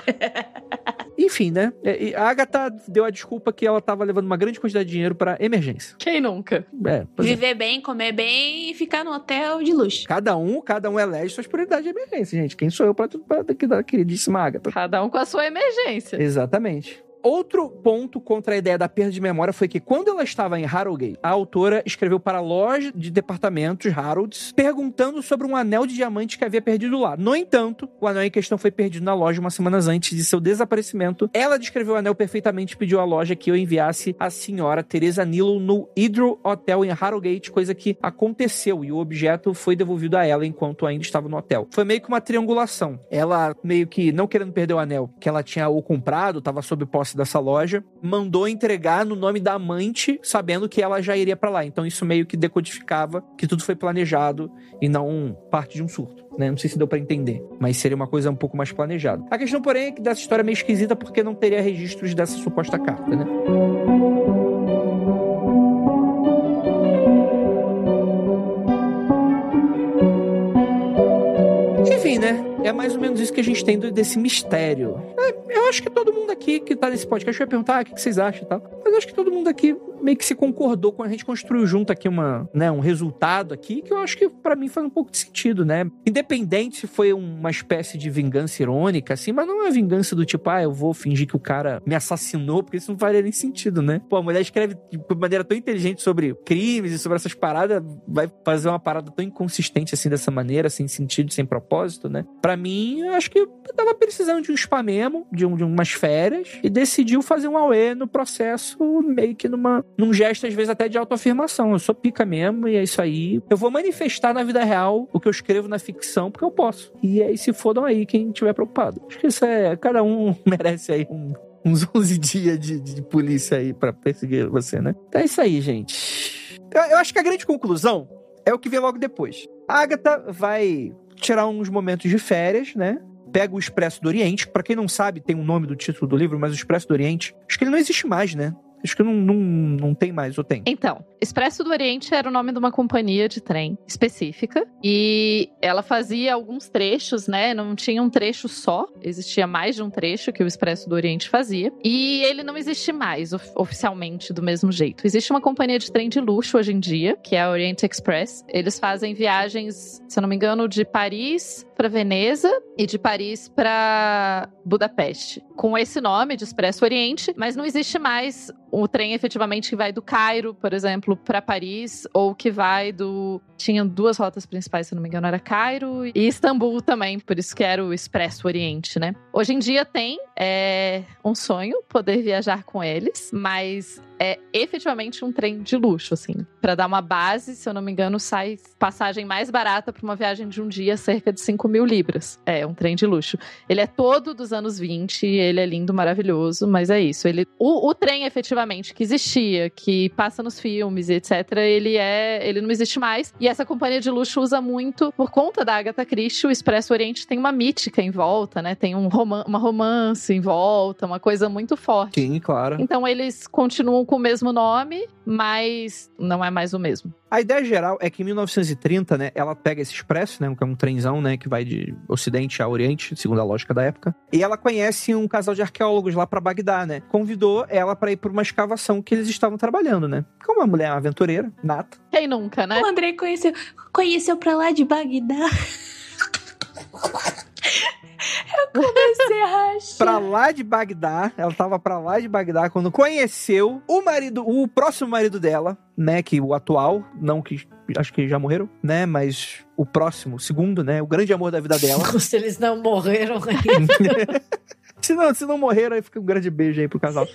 Enfim, né? É, A Agatha deu a desculpa que ela estava levando uma grande quantidade de dinheiro para emergência. Quem nunca? É, é. Viver bem, comer bem e ficar no hotel de luxo. Cada um, cada um elege suas prioridades de emergência, gente. Quem sou eu pra, pra queridíssima Agatha? Cada um com a sua emergência. Exatamente. Outro ponto contra a ideia da perda de memória foi que, quando ela estava em Harrogate, a autora escreveu para a loja de departamentos Harrods perguntando sobre um anel de diamante que havia perdido lá. No entanto, o anel em questão foi perdido na loja umas semanas antes de seu desaparecimento. Ela descreveu o anel perfeitamente e pediu à loja que eu enviasse a senhora Teresa Nilo no Hydro Hotel em Harrogate, coisa que aconteceu e o objeto foi devolvido a ela enquanto ainda estava no hotel. Foi meio que uma triangulação. Ela meio que não querendo perder o anel que ela tinha ou comprado, estava sob posse dessa loja, mandou entregar no nome da amante, sabendo que ela já iria para lá. Então isso meio que decodificava que tudo foi planejado e não parte de um surto. Né? Não sei se deu para entender, mas seria uma coisa um pouco mais planejada. A questão, porém, é que dessa história é meio esquisita porque não teria registros dessa suposta carta, né? Enfim, né? É mais ou menos isso que a gente tem desse mistério. É, eu acho que todo mundo aqui que tá nesse podcast vai perguntar ah, o que vocês acham e tal. Mas eu acho que todo mundo aqui meio que se concordou com a gente construiu junto aqui uma, né, um resultado aqui que eu acho que para mim faz um pouco de sentido, né? Independente se foi uma espécie de vingança irônica, assim, mas não é vingança do tipo, ah, eu vou fingir que o cara me assassinou, porque isso não faria nem sentido, né? Pô, a mulher escreve de maneira tão inteligente sobre crimes e sobre essas paradas, vai fazer uma parada tão inconsistente assim dessa maneira, sem sentido, sem propósito, né? Para mim, eu acho que eu tava precisando de um spa mesmo, de, um, de umas férias, e decidiu fazer um AUE no processo, meio que numa num gesto, às vezes, até de autoafirmação. Eu sou pica mesmo e é isso aí. Eu vou manifestar na vida real o que eu escrevo na ficção, porque eu posso. E aí se fodam aí quem estiver preocupado. Acho que isso é. Cada um merece aí um, uns 11 dias de, de polícia aí para perseguir você, né? Então é isso aí, gente. Eu, eu acho que a grande conclusão é o que vem logo depois. A Agatha vai tirar uns momentos de férias, né? Pega o Expresso do Oriente. Para quem não sabe, tem o um nome do título do livro, mas o Expresso do Oriente, acho que ele não existe mais, né? Acho que não, não, não tem mais, ou tem? Então, Expresso do Oriente era o nome de uma companhia de trem específica e ela fazia alguns trechos, né? Não tinha um trecho só, existia mais de um trecho que o Expresso do Oriente fazia e ele não existe mais of oficialmente do mesmo jeito. Existe uma companhia de trem de luxo hoje em dia, que é a Orient Express. Eles fazem viagens, se eu não me engano, de Paris para Veneza e de Paris para Budapeste, com esse nome de Expresso Oriente, mas não existe mais o trem efetivamente que vai do Cairo, por exemplo, para Paris, ou que vai do. Tinha duas rotas principais, se não me engano, era Cairo e Istambul também, por isso que era o Expresso Oriente, né? Hoje em dia tem é um sonho poder viajar com eles, mas é efetivamente um trem de luxo, assim. Para dar uma base, se eu não me engano, sai passagem mais barata para uma viagem de um dia, cerca de 5 mil libras. É um trem de luxo. Ele é todo dos anos 20, ele é lindo, maravilhoso, mas é isso. Ele, o, o trem efetivamente que existia, que passa nos filmes e etc., ele é, ele não existe mais. E essa companhia de luxo usa muito por conta da Agatha Christie. O Expresso Oriente tem uma mítica em volta, né? Tem um roman uma romance em volta, uma coisa muito forte. Sim, claro. Então eles continuam com o mesmo nome, mas não é mais o mesmo. A ideia geral é que em 1930, né, ela pega esse expresso, né, que é um trenzão, né, que vai de Ocidente a Oriente, segundo a lógica da época, e ela conhece um casal de arqueólogos lá para Bagdá, né? Convidou ela para ir para uma escavação que eles estavam trabalhando, né? Como uma mulher aventureira, nata. Quem nunca, né? O André conheceu, conheceu pra lá de Bagdá. Eu comecei a rachar. Pra lá de Bagdá, ela tava pra lá de Bagdá quando conheceu o marido, o próximo marido dela, né, que o atual, não que acho que já morreram, né, mas o próximo, o segundo, né, o grande amor da vida dela. Se eles não morreram ainda. Se não, se não morreram, aí fica um grande beijo aí pro casal.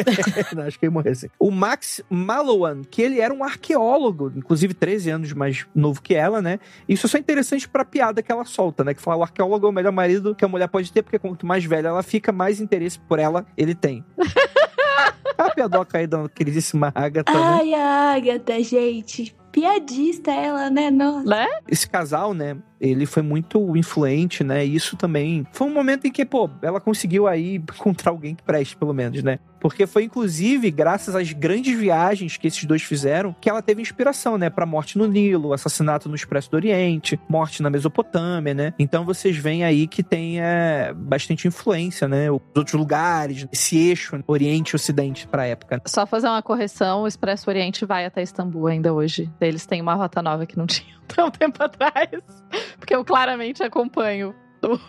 não, acho que ia morrer sim. O Max Malowan, que ele era um arqueólogo, inclusive 13 anos mais novo que ela, né? Isso é só interessante pra piada que ela solta, né? Que fala, o arqueólogo é o melhor marido que a mulher pode ter, porque quanto mais velha ela fica, mais interesse por ela ele tem. a piadoca aí da queridíssima Agatha, né? Ai, a Agatha, gente. Piadista ela, né? Nossa. Né? Esse casal, né? Ele foi muito influente, né? E isso também foi um momento em que, pô, ela conseguiu aí encontrar alguém que preste, pelo menos, né? Porque foi inclusive graças às grandes viagens que esses dois fizeram que ela teve inspiração, né? Pra morte no Nilo, assassinato no Expresso do Oriente, morte na Mesopotâmia, né? Então vocês veem aí que tem é, bastante influência, né? Os outros lugares, esse eixo Oriente e Ocidente pra época. Só fazer uma correção: o Expresso Oriente vai até Istambul ainda hoje. Eles têm uma rota nova que não tinham tão tempo atrás. Porque eu claramente acompanho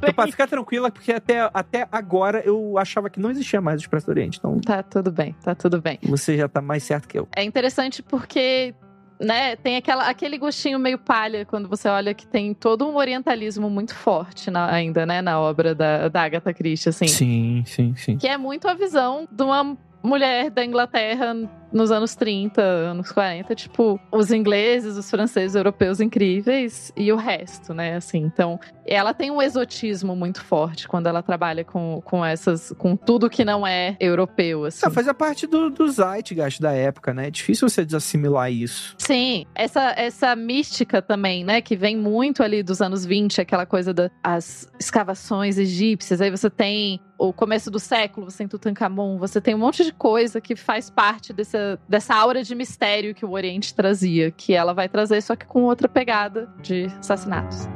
Tupá, fica tranquila, porque até, até agora eu achava que não existia mais o Expresso do Oriente. Então Tá tudo bem, tá tudo bem. você já tá mais certo que eu. É interessante porque, né, tem aquela, aquele gostinho meio palha quando você olha que tem todo um orientalismo muito forte na- ainda, né, na obra da, da Agatha Christie, assim. Sim, sim, sim. Que é muito a visão de uma mulher da Inglaterra nos anos 30, anos 40, tipo, os ingleses, os franceses, os europeus incríveis e o resto, né, assim. Então, ela tem um exotismo muito forte quando ela trabalha com, com essas, com tudo que não é europeu, assim. Ah, fazia parte do, do Zeitgeist da época, né? É difícil você desassimilar isso. Sim, essa, essa mística também, né, que vem muito ali dos anos 20, aquela coisa das escavações egípcias, aí você tem o começo do século, você tem Tutankhamon, você tem um monte de coisa que faz parte dessa, dessa aura de mistério que o Oriente trazia, que ela vai trazer, só que com outra pegada de assassinatos.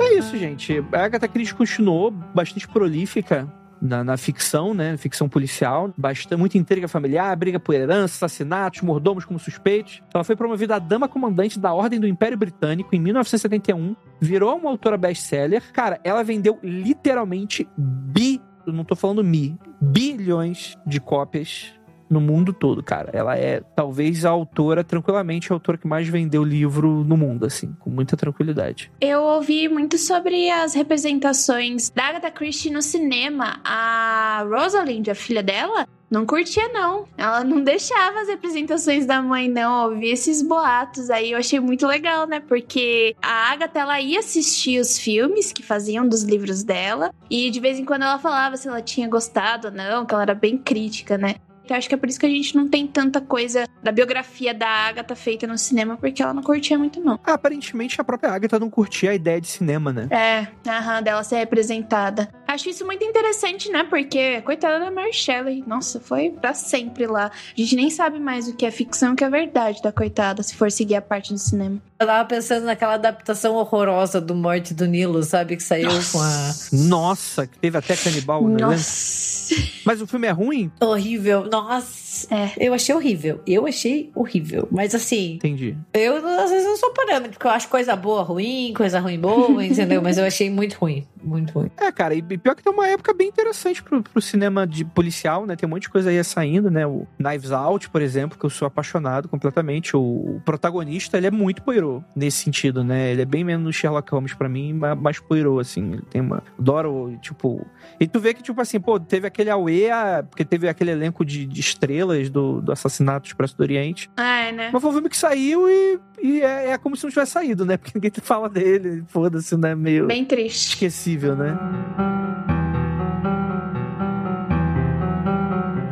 É isso, gente. A Agatha Christie continuou bastante prolífica na, na ficção, né? Ficção policial. Bastante, muita intriga familiar, briga por herança, assassinatos, mordomos como suspeitos. Ela foi promovida a Dama Comandante da Ordem do Império Britânico em 1971. Virou uma autora best-seller. Cara, ela vendeu literalmente bi... Não tô falando mi. Bilhões de cópias no mundo todo, cara. Ela é talvez a autora, tranquilamente, a autora que mais vendeu livro no mundo, assim, com muita tranquilidade. Eu ouvi muito sobre as representações da Agatha Christie no cinema. A Rosalind, a filha dela, não curtia, não. Ela não deixava as representações da mãe, não. Ouvi esses boatos aí. Eu achei muito legal, né? Porque a Agatha, ela ia assistir os filmes que faziam dos livros dela. E de vez em quando ela falava se ela tinha gostado ou não, que ela era bem crítica, né? Então acho que é por isso que a gente não tem tanta coisa da biografia da Agatha feita no cinema, porque ela não curtia muito, não. Ah, aparentemente a própria Agatha não curtia a ideia de cinema, né? É, aham, dela ser representada. Acho isso muito interessante, né? Porque, coitada da Mary Shelley, nossa, foi pra sempre lá. A gente nem sabe mais o que é ficção e o que é verdade da coitada, se for seguir a parte do cinema. Eu tava pensando naquela adaptação horrorosa do Morte do Nilo, sabe? Que saiu com a. Nossa, que teve até canibal elenco. Nossa. Mas o filme é ruim? Horrível. Nossa. É. Eu achei horrível. Eu achei horrível. Mas assim, Entendi. eu às vezes não sou parâmetro, porque eu acho coisa boa ruim, coisa ruim boa, entendeu? Mas eu achei muito ruim. Muito ruim. É, cara, e pior que tem uma época bem interessante pro, pro cinema de policial, né? Tem um monte de coisa aí saindo, né? O Knives Out, por exemplo, que eu sou apaixonado completamente. O, o protagonista, ele é muito Poirot nesse sentido, né? Ele é bem menos Sherlock Holmes pra mim, ma- mais Poirot, assim. Ele tem uma... Adoro, tipo... E tu vê que, tipo assim, pô, teve aquele Aue, ah, porque teve aquele elenco de, de estrelas do, do Assassinato Expresso do Oriente. É, né? Mas foi um filme que saiu e, e é, é como se não tivesse saído, né? Porque ninguém fala dele, foda-se, né? Meio Bem triste. esquecível, né?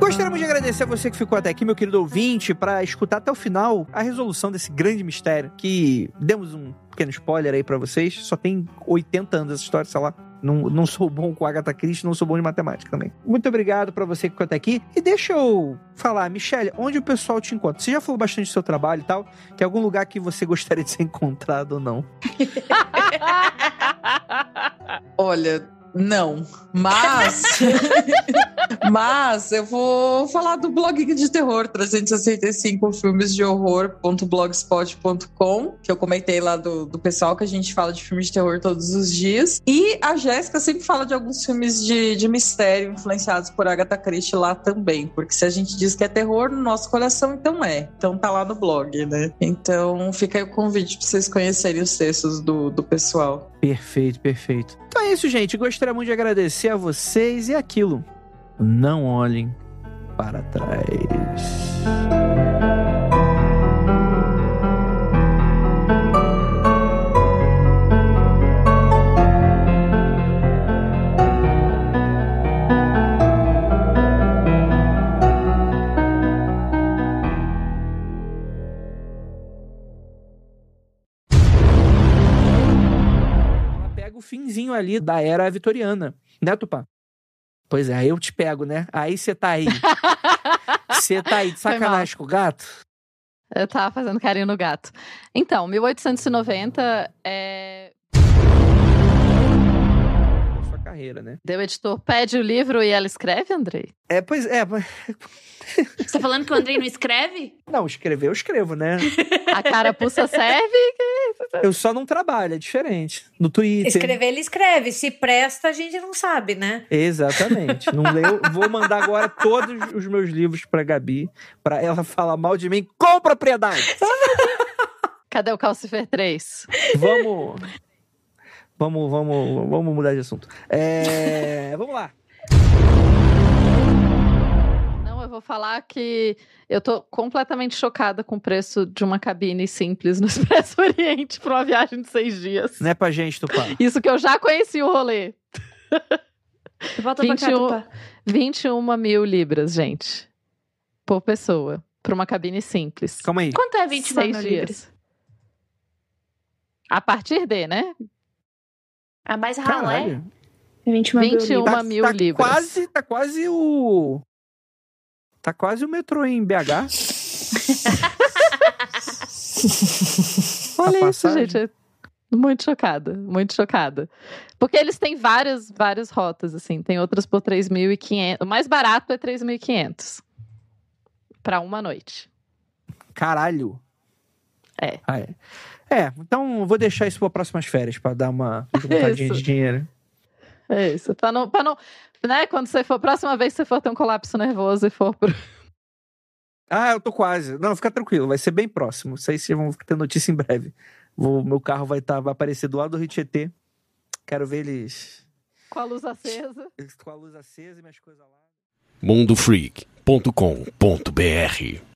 Gostaríamos de agradecer a você que ficou até aqui, meu querido ouvinte, para escutar até o final a resolução desse grande mistério. Que demos um pequeno spoiler aí para vocês. Só tem 80 anos essa história, sei lá. Não, não sou bom com Agatha Christie, não sou bom de matemática também. Muito obrigado para você que ficou até aqui. E deixa eu falar, Michelle, onde o pessoal te encontra? Você já falou bastante do seu trabalho e tal. Tem algum lugar que você gostaria de ser encontrado ou não? Olha, não. Mas. mas eu vou falar do blog de terror 365 filmes de horror.blogspot.com, que eu comentei lá do, do pessoal que a gente fala de filmes de terror todos os dias. E a Jéssica sempre fala de alguns filmes de, de mistério influenciados por Agatha Christie lá também. Porque se a gente diz que é terror no nosso coração, então é. Então tá lá no blog, né? Então fica aí o convite pra vocês conhecerem os textos do, do pessoal. Perfeito, perfeito. Então é isso, gente. Gostaria muito de agradecer a vocês e aquilo. Não olhem para trás. Ali da era vitoriana, né, Tupá? Pois é, aí eu te pego, né? Aí você tá aí. Você tá aí de sacanagem com o gato? Eu tava fazendo carinho no gato. Então, 1890 é. Carreira, né? Deu editor pede o livro e ela escreve, Andrei? É, pois é. mas- Você tá falando que o Andrei não escreve? Não, escrever eu escrevo, né? A carapuça serve? Eu só não trabalho, é diferente. No Twitter. Escrever, ele escreve. Se presta, a gente não sabe, né? Exatamente. Não leu. Vou mandar agora todos os meus livros pra Gabi, pra ela falar mal de mim com propriedade. Cadê o Calcifer 3? Vamos. Vamos, vamos, vamos mudar de assunto. É, vamos lá. Não, eu vou falar que eu tô completamente chocada com o preço de uma cabine simples no Expresso Oriente para uma viagem de seis dias. Não é pra gente, Tupá. Isso que eu já conheci o rolê. Volta pra cá, 21, Tupá. 21 mil libras, gente. Por pessoa. Pra uma cabine simples. Calma aí. Quanto é 29 Seis mil libras? dias. A partir de, né? A mais ralé? Caralho. 21 mil 21 libras. Uma mil libras. Quase, tá quase o. Tá quase o metrô em BH. Olha A isso, gente. Muito chocada, muito chocada. Porque eles têm várias, várias rotas, assim. Tem outras por 3.500. O mais barato é 3.500. Pra uma noite. Caralho. É. Ah, é. É, então vou deixar isso para próximas férias, pra dar uma juntadinha Isso. de dinheiro. É isso. Pra não, pra não. Né, quando você for. Próxima vez que você for ter um colapso nervoso e for pro. Ah, eu tô quase. Não, fica tranquilo, vai ser bem próximo. Isso aí vocês vão ter notícia em breve. Vou- meu carro vai, tá, vai aparecer do lado do Rio Tietê. Quero ver eles Com a luz acesa. com a luz acesa e minhas coisas lá. mundofreak.com.br